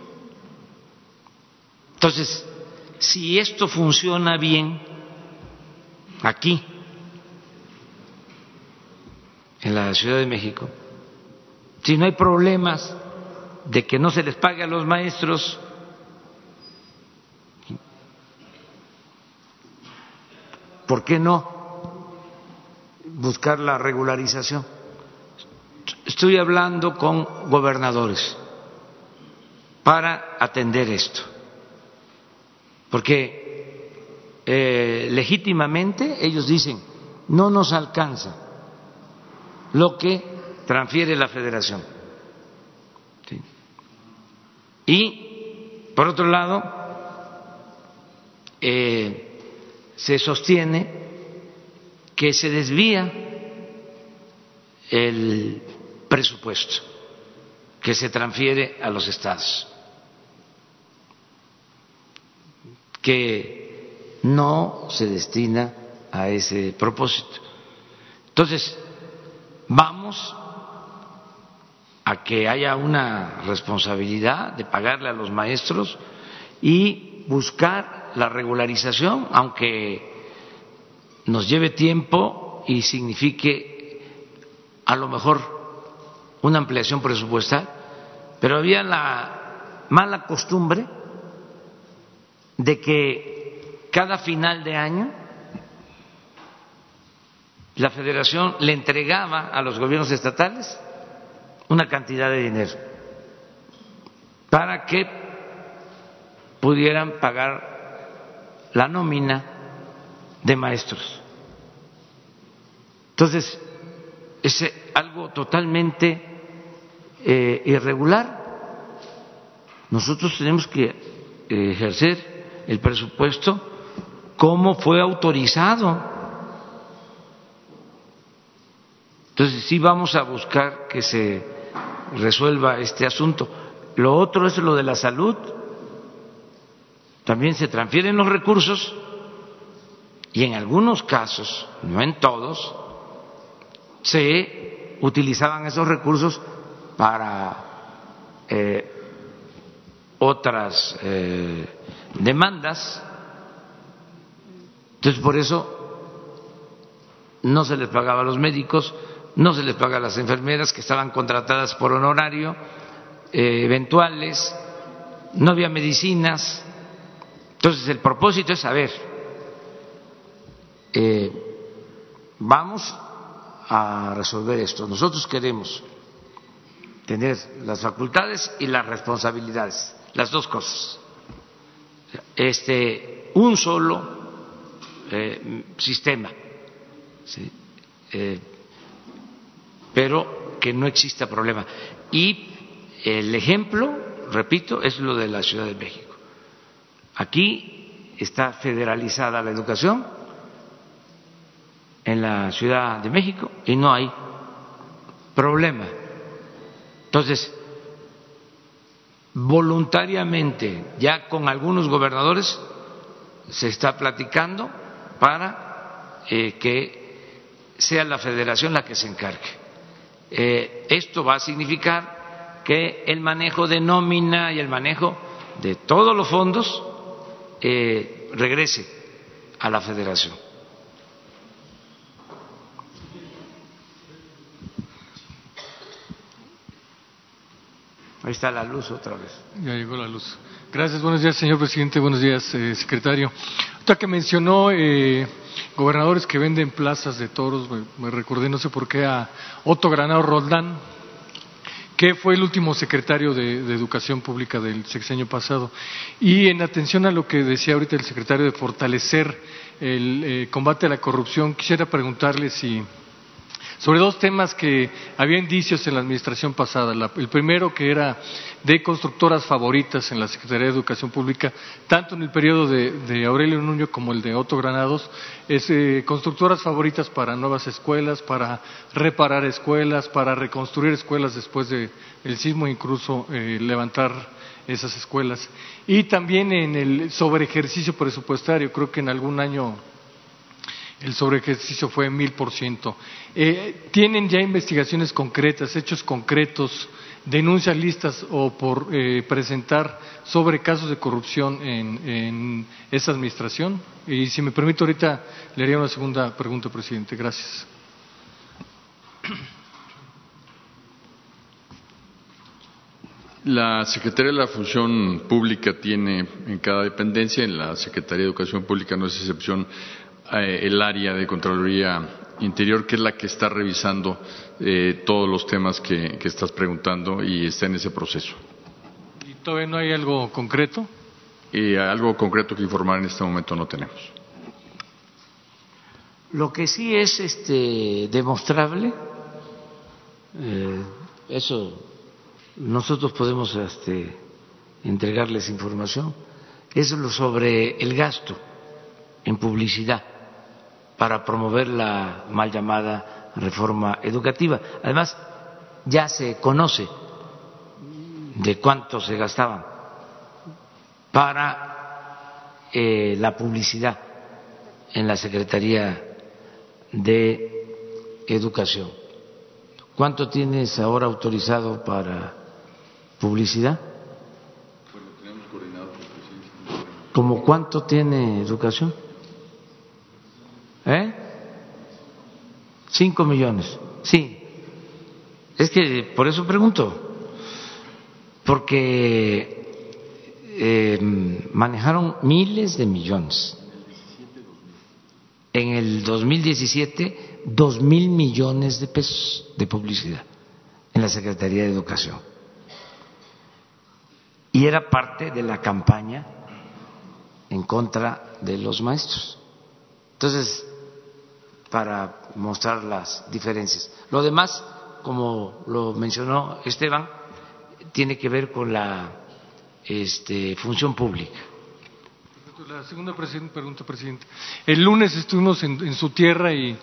Entonces, si esto funciona bien aquí, en la Ciudad de México, si no hay problemas de que no se les pague a los maestros, ¿por qué no buscar la regularización? Estoy hablando con gobernadores para atender esto porque eh, legítimamente ellos dicen, no nos alcanza lo que transfiere la federación. Y, por otro lado, eh, se sostiene que se desvía el presupuesto que se transfiere a los estados. Que no se destina a ese propósito. Entonces, vamos a que haya una responsabilidad de pagarle a los maestros y buscar la regularización, aunque nos lleve tiempo y signifique a lo mejor una ampliación presupuestal, pero había la mala costumbre de que cada final de año la federación le entregaba a los gobiernos estatales una cantidad de dinero para que pudieran pagar la nómina de maestros. Entonces, es algo totalmente eh, irregular. Nosotros tenemos que ejercer el presupuesto cómo fue autorizado. Entonces sí vamos a buscar que se resuelva este asunto. Lo otro es lo de la salud. También se transfieren los recursos y en algunos casos, no en todos, se utilizaban esos recursos para eh, otras eh, demandas. Entonces, por eso no se les pagaba a los médicos, no se les paga a las enfermeras que estaban contratadas por honorario, eh, eventuales, no había medicinas. Entonces, el propósito es saber, eh, vamos a resolver esto. Nosotros queremos tener las facultades y las responsabilidades, las dos cosas este, un solo eh, sistema, eh, pero que no exista problema. Y el ejemplo, repito, es lo de la Ciudad de México. Aquí está federalizada la educación en la Ciudad de México y no hay problema. Entonces, voluntariamente, ya con algunos gobernadores, se está platicando para eh, que sea la federación la que se encargue. Eh, esto va a significar que el manejo de nómina y el manejo de todos los fondos eh, regrese a la federación. Ahí está la luz otra vez. Ya llegó la luz. Gracias, buenos días, señor presidente, buenos días, eh, secretario. Usted que mencionó eh, gobernadores que venden plazas de toros, me, recordé, no sé por qué, a Otto Granado Roldán, que fue el último secretario de, Educación Pública del sexenio pasado. Y en atención a lo que decía ahorita el secretario de fortalecer el eh, combate a la corrupción, quisiera preguntarle si sobre dos temas que había indicios en la administración pasada. el primero que era de constructoras favoritas en la Secretaría de Educación Pública, tanto en el periodo de, Aurelio Nuño como el de Otto Granados, es, eh, constructoras favoritas para nuevas escuelas, para reparar escuelas, para reconstruir escuelas después del sismo, incluso eh, levantar esas escuelas. Y también en el sobre ejercicio presupuestario, creo que en algún año el sobreejercicio fue mil por ciento. Eh, ¿Tienen ya investigaciones concretas, hechos concretos, denuncias listas o por eh, presentar sobre casos de corrupción en, esa administración? Y si me permite, ahorita le haría una segunda pregunta, presidente. Gracias. La Secretaría de la Función Pública tiene en cada dependencia, en la Secretaría de Educación Pública no es excepción, eh, el área de Contraloría Interior, que es la que está revisando eh, todos los temas que, estás preguntando y está en ese proceso. ¿Y todavía no hay algo concreto? Y algo concreto que informar en este momento no tenemos. Lo que sí es este, demostrable, eh, eso nosotros podemos este, entregarles información, es lo sobre el gasto en publicidad para promover la mal llamada reforma educativa. Además, ya se conoce de cuánto se gastaban para eh, la publicidad en la Secretaría de Educación. ¿Cuánto tienes ahora autorizado para publicidad? ¿Cómo cuánto tiene educación? ¿Eh? Cinco millones. Sí. Es que por eso pregunto. Porque eh, manejaron miles de millones. En el 2017, dos mil millones de pesos de publicidad en la Secretaría de Educación. Y era parte de la campaña en contra de los maestros. Entonces, para mostrar las diferencias. Lo demás, como lo mencionó Esteban, tiene que ver con la este, función pública. La segunda pregunta, presidente. El lunes estuvimos en, su tierra y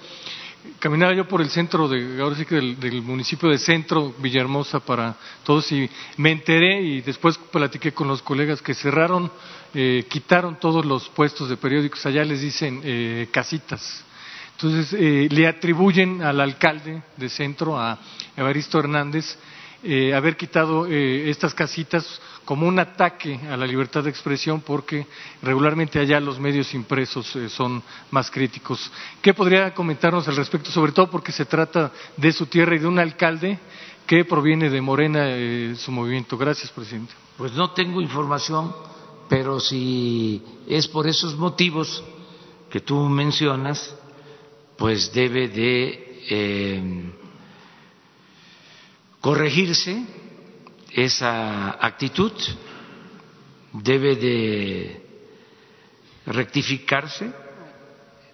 caminaba yo por el centro de, ahora sí que del, municipio de Centro, Villahermosa, para todos y me enteré y después platiqué con los colegas que cerraron, eh, quitaron todos los puestos de periódicos, allá les dicen eh, casitas entonces, eh, le atribuyen al alcalde de centro, a Evaristo Hernández, eh, haber quitado eh, estas casitas como un ataque a la libertad de expresión porque regularmente allá los medios impresos son más críticos. ¿Qué podría comentarnos al respecto? Sobre todo porque se trata de su tierra y de un alcalde que proviene de Morena, su movimiento. Gracias, presidente. Pues no tengo información, pero si es por esos motivos que tú mencionas, pues debe de eh, corregirse esa actitud, debe de rectificarse,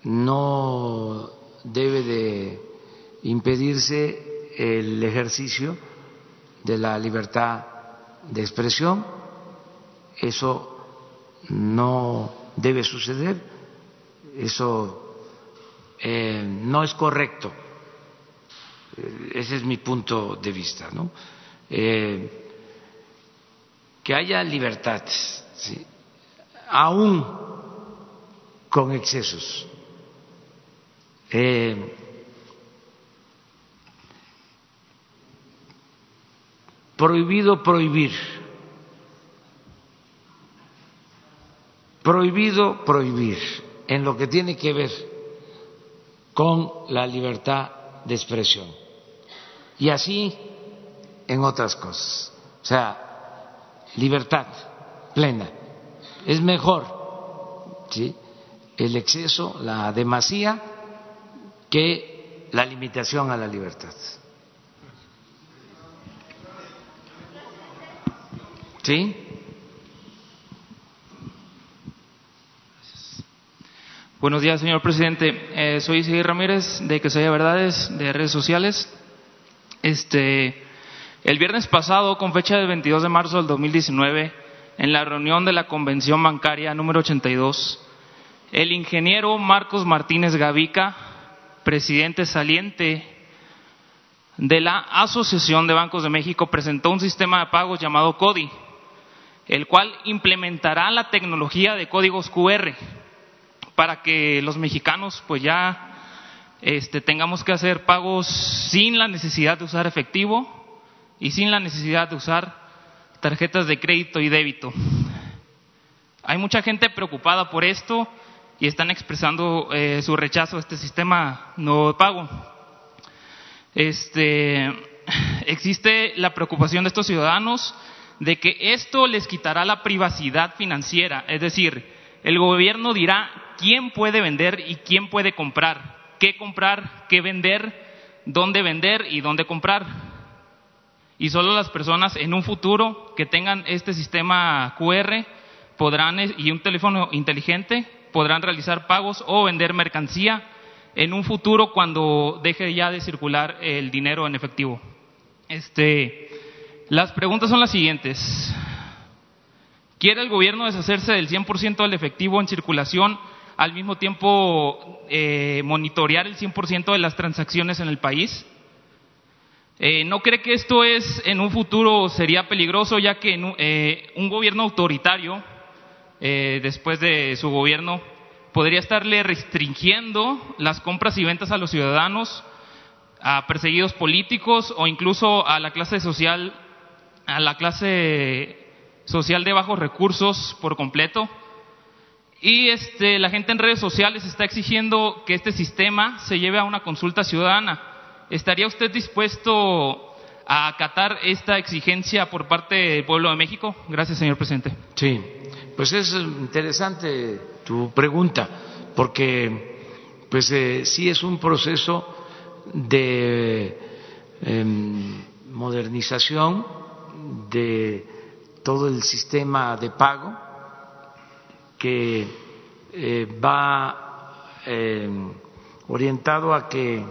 no debe de impedirse el ejercicio de la libertad de expresión, eso no debe suceder, eso eh, no es correcto. Eh, ese es mi punto de vista, ¿no? Eh, que haya libertad, ¿sí? aún con excesos. prohibido prohibir. Prohibido prohibir en lo que tiene que ver con la libertad de expresión. Y así en otras cosas. O sea, libertad plena. Es mejor ¿sí? el exceso, la demasía, que la limitación a la libertad. ¿Sí? Buenos días, señor presidente. Eh, soy Isidro Ramírez de Que Soy Verdades de redes sociales. Este, el viernes pasado, con fecha del 22 de marzo del 2019, en la reunión de la Convención Bancaria número 82, el ingeniero Marcos Martínez Gavica, presidente saliente de la Asociación de Bancos de México, presentó un sistema de pagos llamado CODI, el cual implementará la tecnología de códigos QR para que los mexicanos pues ya este, tengamos que hacer pagos sin la necesidad de usar efectivo y sin la necesidad de usar tarjetas de crédito y débito. Hay mucha gente preocupada por esto y están expresando eh, su rechazo a este sistema nuevo de pago. Este, existe la preocupación de estos ciudadanos de que esto les quitará la privacidad financiera, es decir, el gobierno dirá quién puede vender y quién puede comprar, qué comprar, qué vender, dónde vender y dónde comprar. Y solo las personas en un futuro que tengan este sistema QR podrán y un teléfono inteligente podrán realizar pagos o vender mercancía en un futuro cuando deje ya de circular el dinero en efectivo. Este, las preguntas son las siguientes. ¿Quiere el gobierno deshacerse del 100% del efectivo en circulación, al mismo tiempo eh, monitorear el 100% de las transacciones en el país? Eh, ¿No cree que esto es en un futuro sería peligroso, ya que eh, un gobierno autoritario, después de su gobierno, podría estarle restringiendo las compras y ventas a los ciudadanos, a perseguidos políticos o incluso a la clase social, a la clase social de bajos recursos por completo. Y este, la gente en redes sociales está exigiendo que este sistema se lleve a una consulta ciudadana. ¿Estaría usted dispuesto a acatar esta exigencia por parte del pueblo de México? Gracias, señor presidente. Sí, pues es interesante tu pregunta, porque pues eh, sí es un proceso de em, modernización, de todo el sistema de pago que eh, va eh, orientado a que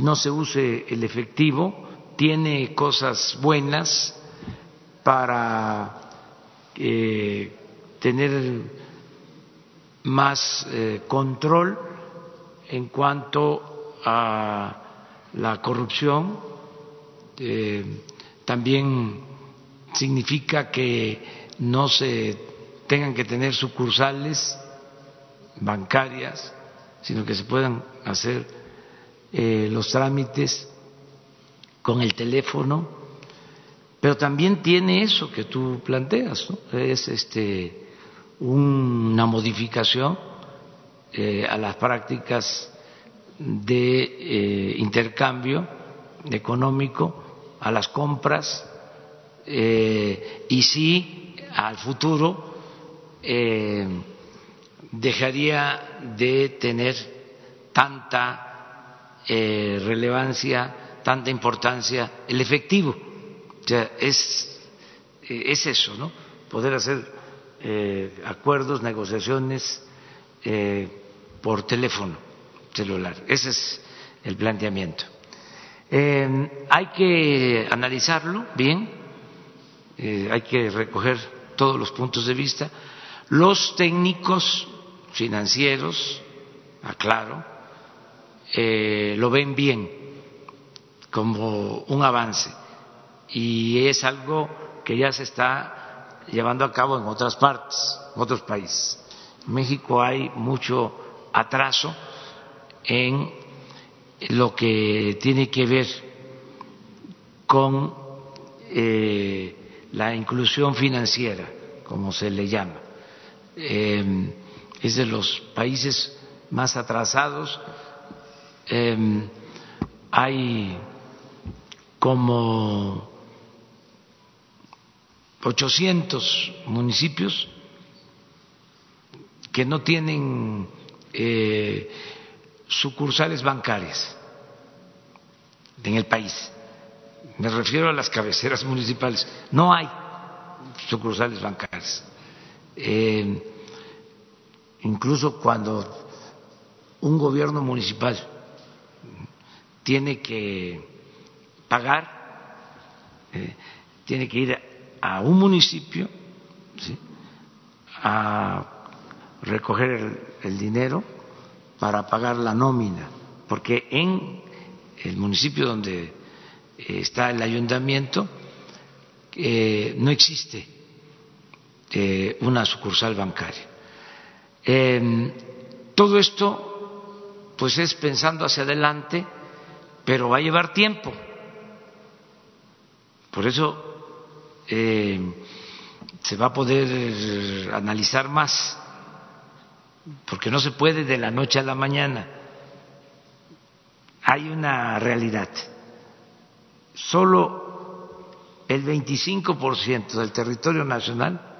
no se use el efectivo, tiene cosas buenas para eh, tener más control en cuanto a la corrupción, también significa que no se tengan que tener sucursales bancarias, sino que se puedan hacer eh, los trámites con el teléfono, pero también tiene eso que tú planteas, es este una modificación eh, a las prácticas de eh, intercambio económico, a las compras y sí al futuro eh, dejaría de tener tanta eh, relevancia, tanta importancia el efectivo. O sea, es, es eso, ¿no? Poder hacer acuerdos, negociaciones por teléfono celular. Ese es el planteamiento. hay que analizarlo bien eh, hay que recoger todos los puntos de vista. Los técnicos financieros, aclaro, eh, lo ven bien como un avance y es algo que ya se está llevando a cabo en otras partes, en otros países. En México hay mucho atraso en lo que tiene que ver con eh, la inclusión financiera, como se le llama. Eh, es de los países más atrasados. Eh, hay como 800 municipios que no tienen eh, sucursales bancarias en el país. Me refiero a las cabeceras municipales. No hay sucursales bancarias. Eh, incluso cuando un gobierno municipal tiene que pagar, eh, tiene que ir a un municipio a recoger el, dinero para pagar la nómina, porque en el municipio donde está el ayuntamiento eh, no existe eh, una sucursal bancaria. Eh, todo esto, pues es pensando hacia adelante, pero va a llevar tiempo. Por eso se va a poder analizar más porque no se puede de la noche a la mañana. Hay una realidad. Solo el 25% del territorio nacional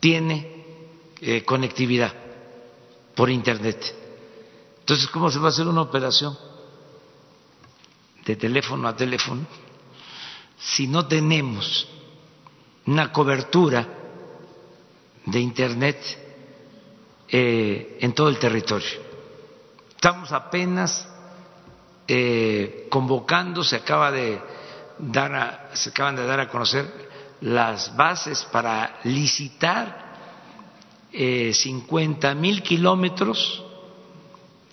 tiene eh, conectividad por Internet. Entonces, ¿cómo se va a hacer una operación de teléfono a teléfono si no tenemos una cobertura de Internet eh, en todo el territorio. Estamos apenas eh, convocando, se acaba de dar se acaban de dar a conocer las bases para licitar eh, 50 mil kilómetros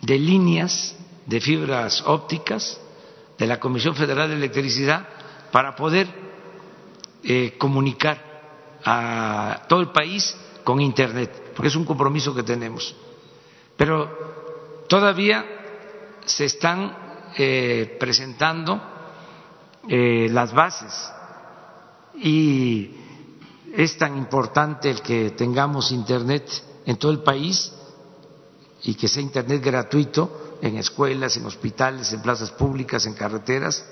de líneas de fibras ópticas de la Comisión Federal de Electricidad para poder eh, comunicar a todo el país con Internet porque es un compromiso que tenemos. Pero todavía se están eh, presentando eh, las bases y es tan importante el que tengamos Internet en todo el país y que sea Internet gratuito en escuelas, en hospitales, en plazas públicas, en carreteras,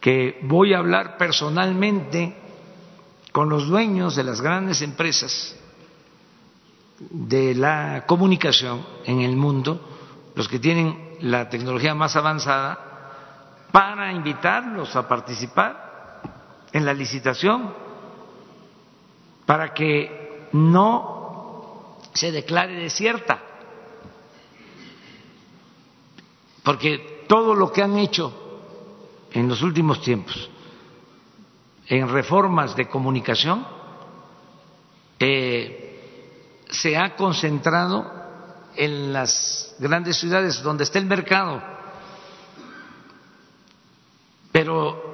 que voy a hablar personalmente con los dueños de las grandes empresas de la comunicación en el mundo, los que tienen la tecnología más avanzada, para invitarlos a participar en la licitación, para que no se declare desierta, porque todo lo que han hecho en los últimos tiempos en reformas de comunicación eh, se ha concentrado en las grandes ciudades donde está el mercado, pero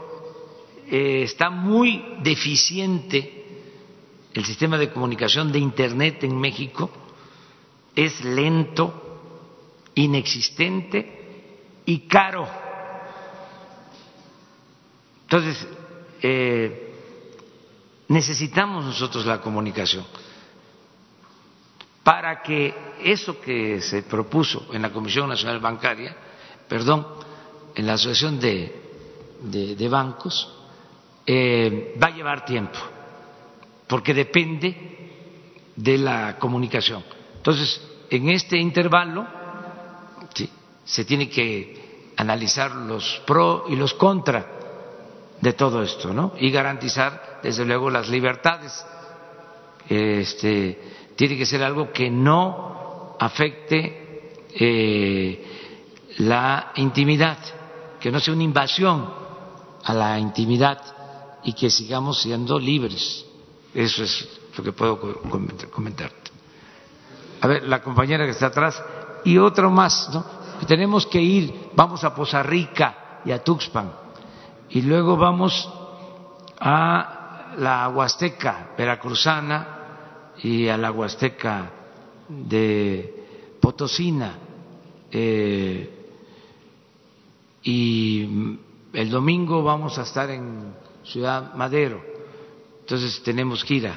eh, está muy deficiente el sistema de comunicación de Internet en México, es lento, inexistente y caro. Entonces, eh, necesitamos nosotros la comunicación para que eso que se propuso en la Comisión Nacional Bancaria, perdón, en la Asociación de, Bancos, eh, va a llevar tiempo, porque depende de la comunicación. Entonces, en este intervalo se tiene que analizar los pro y los contra de todo esto, ¿no? Y garantizar, desde luego, las libertades. Este, tiene que ser algo que no afecte eh, la intimidad, que no sea una invasión a la intimidad y que sigamos siendo libres. Eso es lo que puedo comentarte. A ver, la compañera que está atrás y otro más, ¿no? tenemos que ir, vamos a Poza Rica y a Tuxpan, y luego vamos a la Huasteca veracruzana y a la Huasteca de Potosina. Eh, y el domingo vamos a estar en Ciudad Madero, entonces tenemos ir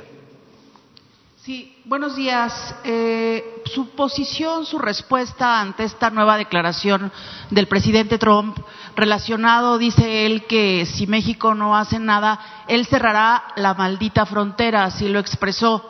Sí, buenos días. Eh, su posición, su respuesta ante esta nueva declaración del presidente Trump, relacionado, dice él, que si México no hace nada, él cerrará la maldita frontera, así lo expresó.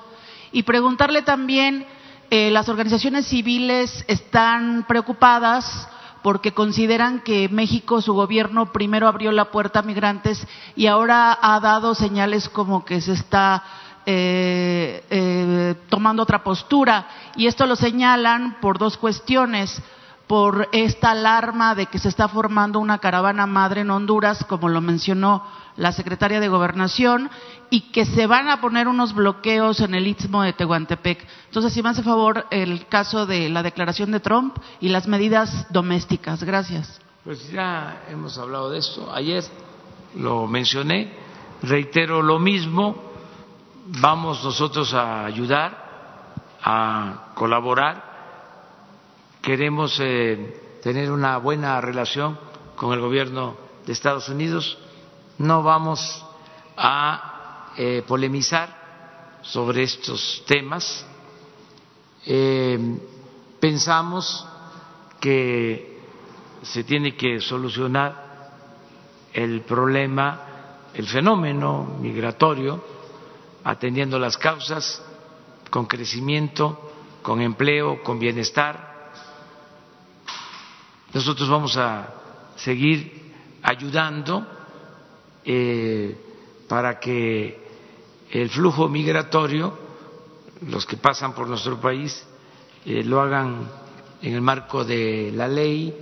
Y preguntarle también, eh, las organizaciones civiles están preocupadas porque consideran que México, su gobierno, primero abrió la puerta a migrantes y ahora ha dado señales como que se está eh, eh, tomando otra postura. Y esto lo señalan por dos cuestiones por esta alarma de que se está formando una caravana madre en Honduras, como lo mencionó la secretaria de Gobernación, y que se van a poner unos bloqueos en el istmo de Tehuantepec. Entonces, si me hace favor el caso de la declaración de Trump y las medidas domésticas. Gracias. Pues ya hemos hablado de esto. Ayer lo mencioné. Reitero lo mismo. Vamos nosotros a ayudar, a colaborar queremos eh, tener una buena relación con el gobierno de Estados Unidos. No vamos a eh, polemizar sobre estos temas. Eh, pensamos que se tiene que solucionar el problema, el fenómeno migratorio, atendiendo las causas con crecimiento, con empleo, con bienestar nosotros vamos a seguir ayudando eh, para que el flujo migratorio, los que pasan por nuestro país, eh, lo hagan en el marco de la ley,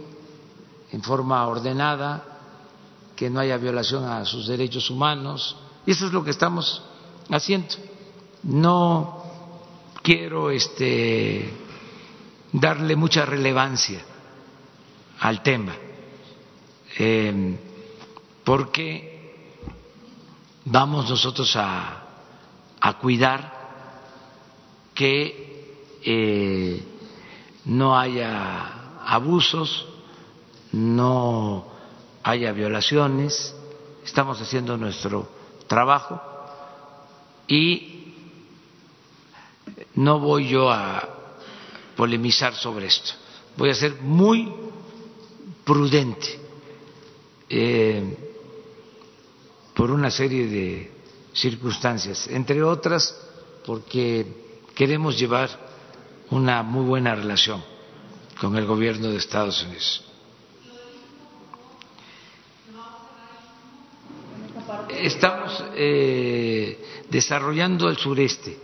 en forma ordenada, que no haya violación a sus derechos humanos. Y eso es lo que estamos haciendo. No quiero este, darle mucha relevancia al tema, eh, porque vamos nosotros a, a cuidar que eh, no haya abusos, no haya violaciones, estamos haciendo nuestro trabajo y no voy yo a polemizar sobre esto. Voy a ser muy prudente eh, por una serie de circunstancias, entre otras porque queremos llevar una muy buena relación con el gobierno de Estados Unidos. Estamos eh, desarrollando el sureste,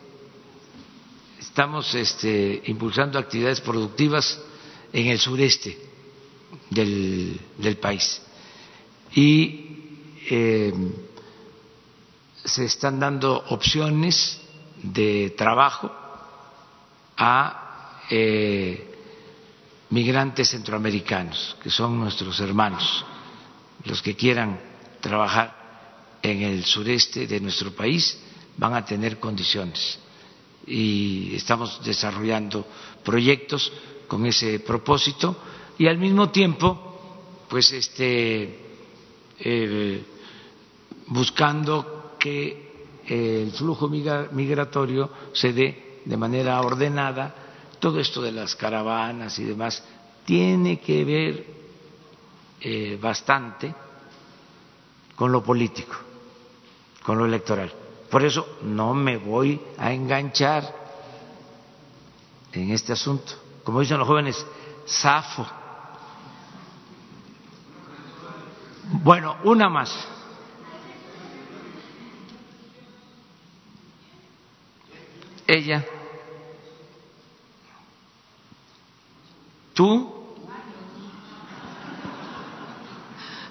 estamos este, impulsando actividades productivas en el sureste del, país. Y eh, se están dando opciones de trabajo a eh, migrantes centroamericanos, que son nuestros hermanos, los que quieran trabajar en el sureste de nuestro país van a tener condiciones. Y estamos desarrollando proyectos con ese propósito y al mismo tiempo, pues este, eh, buscando que el flujo migratorio se dé de manera ordenada, todo esto de las caravanas y demás tiene que ver eh, bastante con lo político, con lo electoral. Por eso no me voy a enganchar en este asunto. Como dicen los jóvenes, zafo Bueno, una más. Ella. ¿Tú?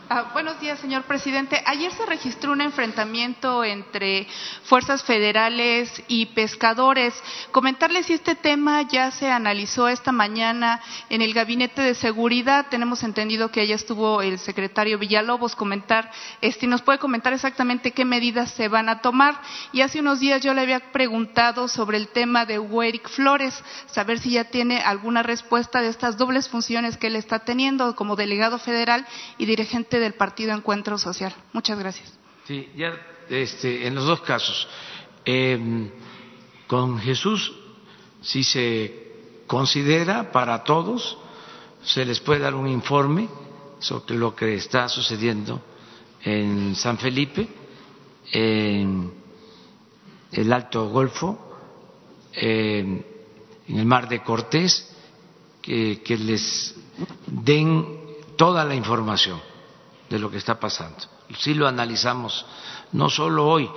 Ah, buenos días, señor presidente. Ayer se registró un enfrentamiento entre fuerzas federales y pescadores. Comentarle si este tema ya se analizó esta mañana en el Gabinete de Seguridad. Tenemos entendido que allá estuvo el secretario Villalobos. Comentar, este, nos puede comentar exactamente qué medidas se van a tomar. Y hace unos días yo le había preguntado sobre el tema de Hugo Flores, saber si ya tiene alguna respuesta de estas dobles funciones que él está teniendo como delegado federal y dirigente del Partido Encuentro Social. Muchas gracias. Sí, ya este, en los dos casos. Em, con Jesús, si se considera para todos, se les puede dar un informe sobre lo que está sucediendo en San Felipe, en el Alto Golfo, en el Mar de Cortés, que les den toda la información de lo que está pasando. Sí lo analizamos, no solo hoy,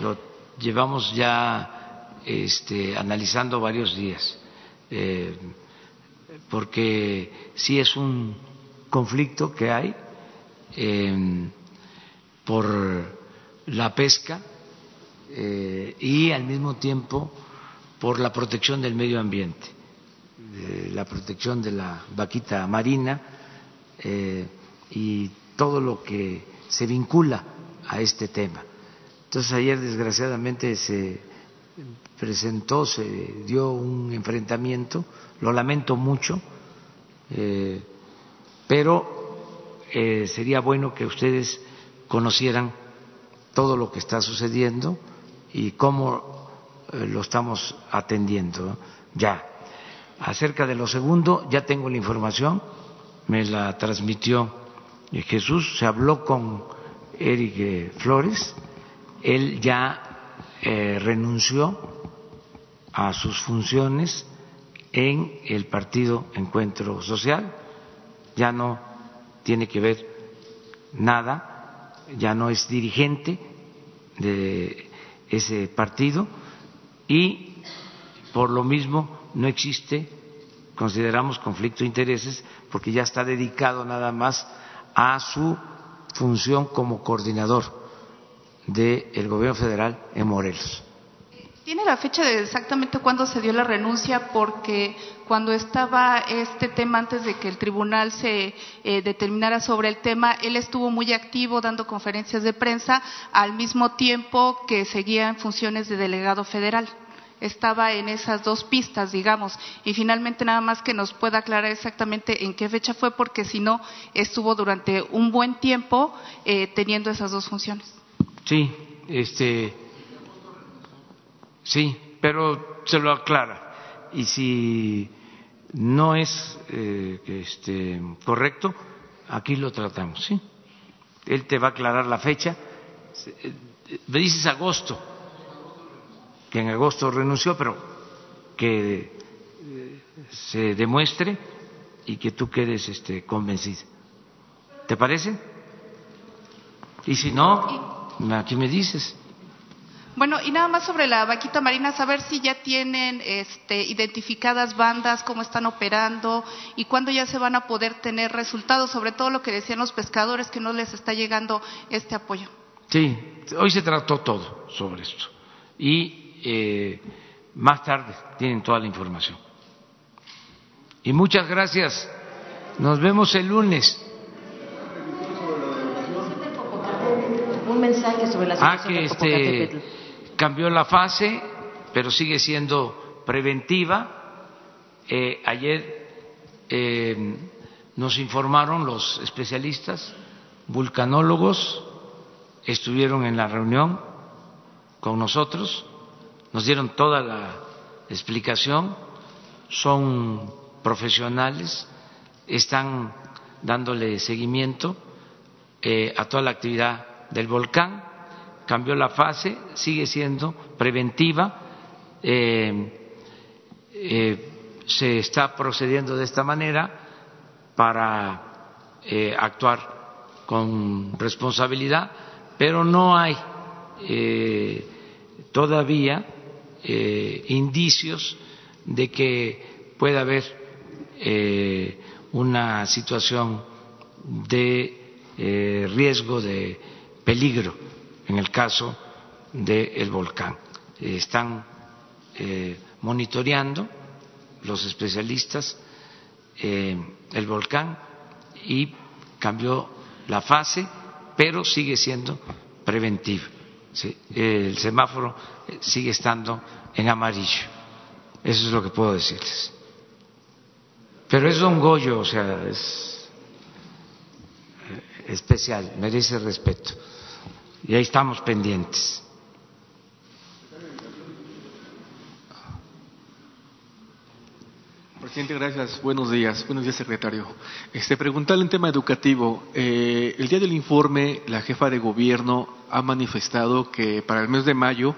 lo llevamos ya este, analizando varios días, eh, porque sí es un conflicto que hay eh, por la pesca eh, y al mismo tiempo por la protección del medio ambiente, la protección de la vaquita marina y todo lo que se vincula a este tema. Entonces ayer desgraciadamente se presentó, se dio un enfrentamiento, lo lamento mucho, eh, pero eh, sería bueno que ustedes conocieran todo lo que está sucediendo y cómo lo estamos atendiendo ya. Acerca de lo segundo, ya tengo la información me la transmitió Jesús, se habló con Eric Flores, él ya eh, renunció a sus funciones en el partido Encuentro Social, ya no tiene que ver nada, ya no es dirigente de ese partido y por lo mismo no existe consideramos conflicto de intereses porque ya está dedicado nada más a su función como coordinador del gobierno federal en Morelos. ¿Tiene la fecha de exactamente cuándo se dio la renuncia? Porque cuando estaba este tema, antes de que el tribunal se eh, determinara sobre el tema, él estuvo muy activo dando conferencias de prensa al mismo tiempo que seguía en funciones de delegado federal estaba en esas dos pistas, digamos, y finalmente nada más que nos pueda aclarar exactamente en qué fecha fue, porque si no, estuvo durante un buen tiempo eh, teniendo esas dos funciones. Sí, este, sí, pero se lo aclara. Y si no es eh, este, correcto, aquí lo tratamos, ¿sí? Él te va a aclarar la fecha. Eh, me dices agosto que en agosto renunció, pero que eh, se demuestre y que tú quedes este, convencido. ¿Te parece? Y si no, aquí me dices. Bueno, y nada más sobre la vaquita marina, saber si ya tienen este, identificadas bandas, cómo están operando y cuándo ya se van a poder tener resultados, sobre todo lo que decían los pescadores, que no les está llegando este apoyo. Sí, hoy se trató todo sobre esto. Y eh, más tarde tienen toda la información. Y muchas gracias. Nos vemos el lunes. Un mensaje sobre la ah, que este, cambió la fase, pero sigue siendo preventiva. Eh, ayer eh, nos informaron los especialistas, vulcanólogos, estuvieron en la reunión con nosotros nos dieron toda la explicación, son profesionales, están dándole seguimiento eh, a toda la actividad del volcán, cambió la fase, sigue siendo preventiva, eh, eh, se está procediendo de esta manera para actuar con responsabilidad, pero no hay todavía eh, indicios de que pueda haber eh, una situación de eh, riesgo de peligro en el caso del volcán. están monitoreando los especialistas el volcán y cambió la fase, pero sigue siendo preventivo. El semáforo sigue estando en amarillo. Eso es lo que puedo decirles. Pero es Don Goyo, o sea, es especial, merece respeto. Y ahí estamos pendientes. Presidente, gracias. Buenos días. Buenos días, secretario. Este, preguntarle en tema educativo. Eh, el día del informe, la jefa de gobierno ha manifestado que para el mes de mayo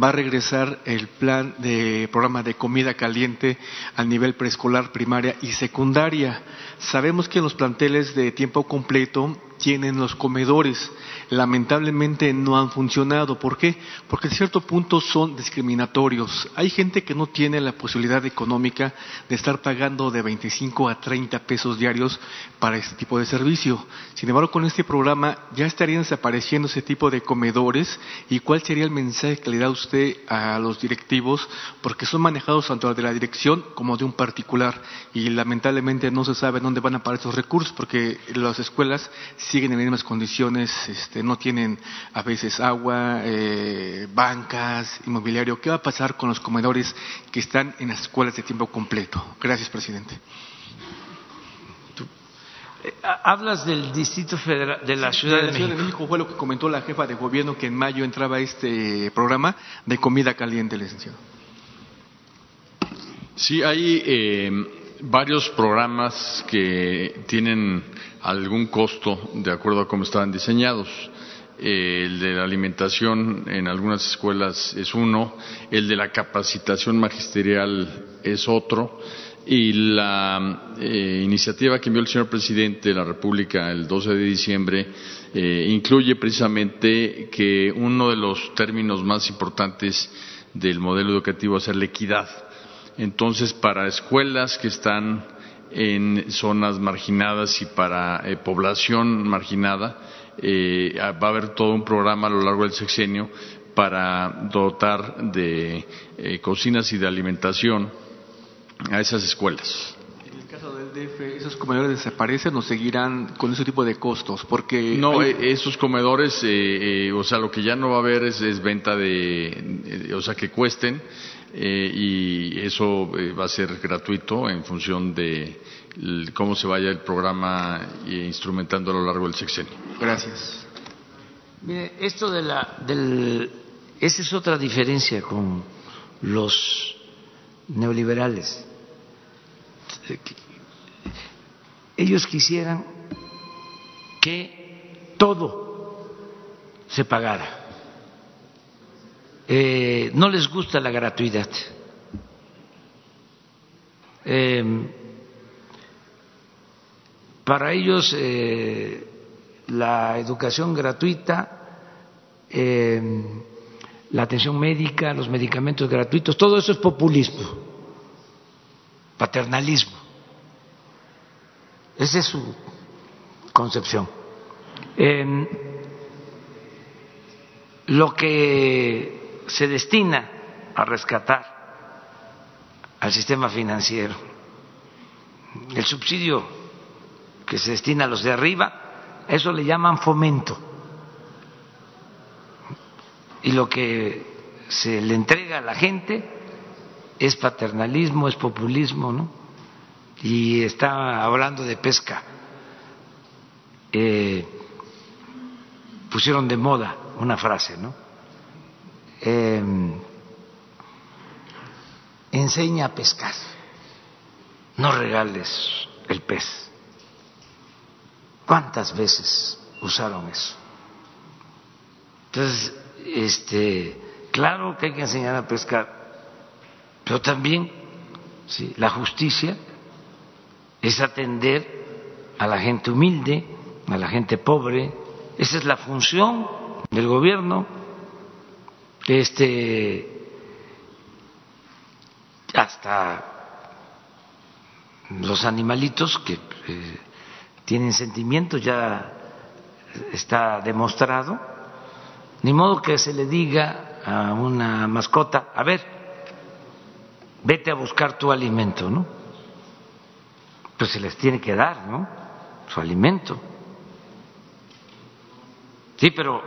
va a regresar el plan de programa de comida caliente a nivel preescolar, primaria y secundaria. Sabemos que en los planteles de tiempo completo tienen los comedores. Lamentablemente no han funcionado. ¿Por qué? Porque en cierto punto son discriminatorios. Hay gente que no tiene la posibilidad económica de estar pagando de 25 a 30 pesos diarios para este tipo de servicio. Sin embargo, con este programa ya estarían desapareciendo ese tipo de comedores. ¿Y cuál sería el mensaje que le da usted a los directivos? Porque son manejados tanto de la dirección como de un particular. Y lamentablemente no se sabe dónde van a parar esos recursos porque las escuelas siguen en las mismas condiciones, este, no tienen a veces agua, eh, bancas, inmobiliario. ¿Qué va a pasar con los comedores que están en las escuelas de tiempo completo? Gracias, presidente. Eh, hablas del Distrito Federal de la Ciudad de, la Ciudad de México. Fue lo que comentó la jefa de gobierno que en mayo entraba este programa de comida caliente, licenciado. Sí, hay eh, varios programas que tienen algún costo de acuerdo a cómo estaban diseñados. El de la alimentación en algunas escuelas es uno, el de la capacitación magisterial es otro, y la eh, iniciativa que envió el señor presidente de la República el 12 de diciembre eh, incluye precisamente que uno de los términos más importantes del modelo educativo es la equidad. Entonces, para escuelas que están en zonas marginadas y para eh, población marginada. Va a haber todo un programa a lo largo del sexenio para dotar de cocinas y de alimentación a esas escuelas. En el caso del DF, ¿esos comedores desaparecen o seguirán con ese tipo de costos? Porque no, esos comedores, o sea, lo que ya no va a haber es, venta de, o sea, que cuesten eh, y eso eh, va a ser gratuito en función de cómo se vaya el programa instrumentando a lo largo del sexenio. Gracias. Mire, esto de la, del, esa es otra diferencia con los neoliberales. Ellos quisieran que todo se pagara eh, no les gusta la gratuidad. Eh, para ellos eh, la educación gratuita, la atención médica, los medicamentos gratuitos, todo eso es populismo, paternalismo. Esa es su concepción. lo que se destina a rescatar al sistema financiero. El subsidio que se destina a los de arriba, eso le llaman fomento. Y lo que se le entrega a la gente es paternalismo, es populismo, ¿no? Y está hablando de pesca. Eh, pusieron de moda una frase, ¿no? Em, enseña a pescar, no regales el pez. ¿Cuántas veces usaron eso? Entonces, este, claro que hay que enseñar a pescar, pero también ¿sí? la justicia es atender a la gente humilde, a la gente pobre. Esa es la función del gobierno este hasta los animalitos que eh, tienen sentimientos ya está demostrado. Ni modo que se le diga a una mascota, a ver, vete a buscar tu alimento, ¿no? Pues se les tiene que dar, ¿no? Su alimento. Sí, pero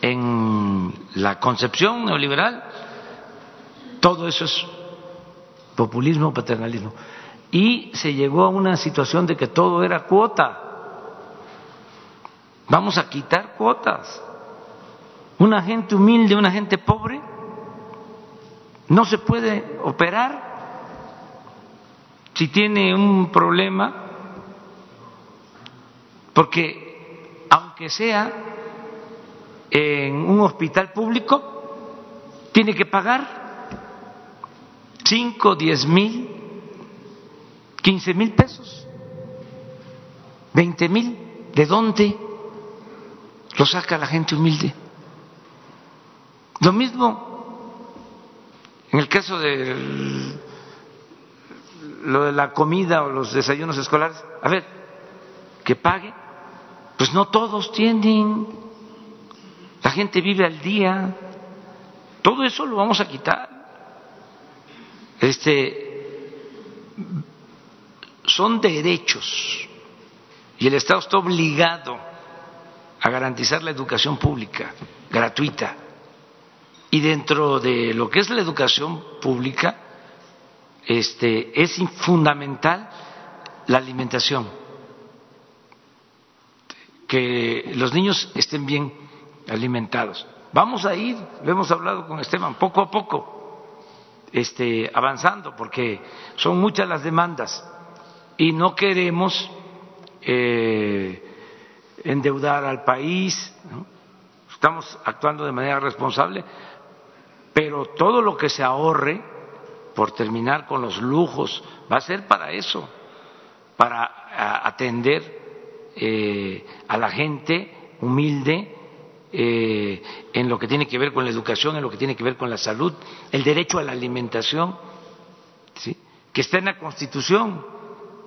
en la concepción neoliberal todo eso es populismo, paternalismo. Y se llegó a una situación de que todo era cuota. Vamos a quitar cuotas. Una gente humilde, una gente pobre, no se puede operar si tiene un problema, porque aunque sea en un hospital público, tiene que pagar cinco, diez mil, quince mil pesos, veinte mil, ¿de dónde lo saca la gente humilde? Lo mismo en el caso de lo de la comida o los desayunos escolares. A ver, que pague. Pues no todos tienen. La gente vive al día. Todo eso lo vamos a quitar este, son derechos y el Estado está obligado a garantizar la educación pública gratuita. Y dentro de lo que es la educación pública, este, es fundamental la alimentación, que los niños estén bien alimentados. Vamos a ir, lo hemos hablado con Esteban, poco a poco este, avanzando, porque son muchas las demandas y no queremos eh, endeudar al país. Estamos actuando de manera responsable, pero todo lo que se ahorre por terminar con los lujos va a ser para eso, para atender eh, a la gente humilde eh, en lo que tiene que ver con la educación, en lo que tiene que ver con la salud, el derecho a la alimentación, ¿sí? que está en la Constitución,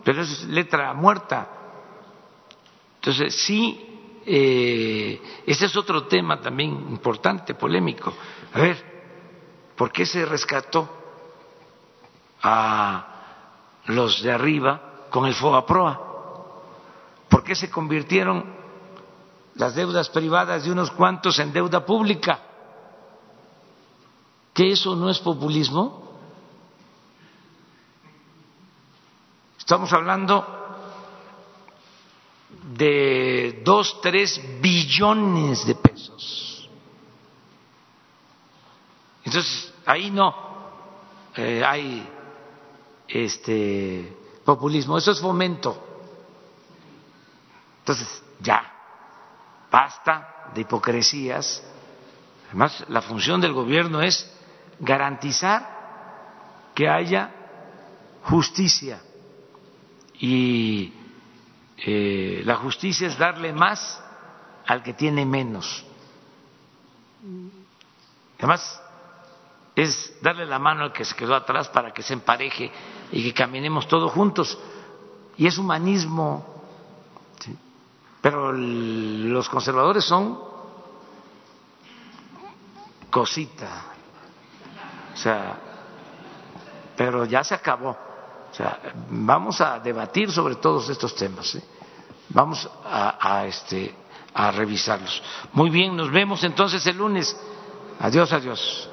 pero es letra muerta. Entonces, sí, eh, ese es otro tema también importante, polémico. A ver, ¿por qué se rescató a los de arriba con el FOAPROA? ¿Por qué se convirtieron las deudas privadas de unos cuantos en deuda pública. ¿Que eso no es populismo? Estamos hablando de dos, tres billones de pesos. Entonces, ahí no eh, hay este populismo, eso es fomento. Entonces, ya, basta de hipocresías. Además, la función del gobierno es garantizar que haya justicia y eh, la justicia es darle más al que tiene menos. Además, es darle la mano al que se quedó atrás para que se empareje y que caminemos todos juntos. Y es humanismo pero los conservadores son cosita. O sea, pero ya se acabó. O sea, vamos a debatir sobre todos estos temas. ¿eh? Vamos este, a revisarlos. Muy bien, nos vemos entonces el lunes. Adiós, adiós.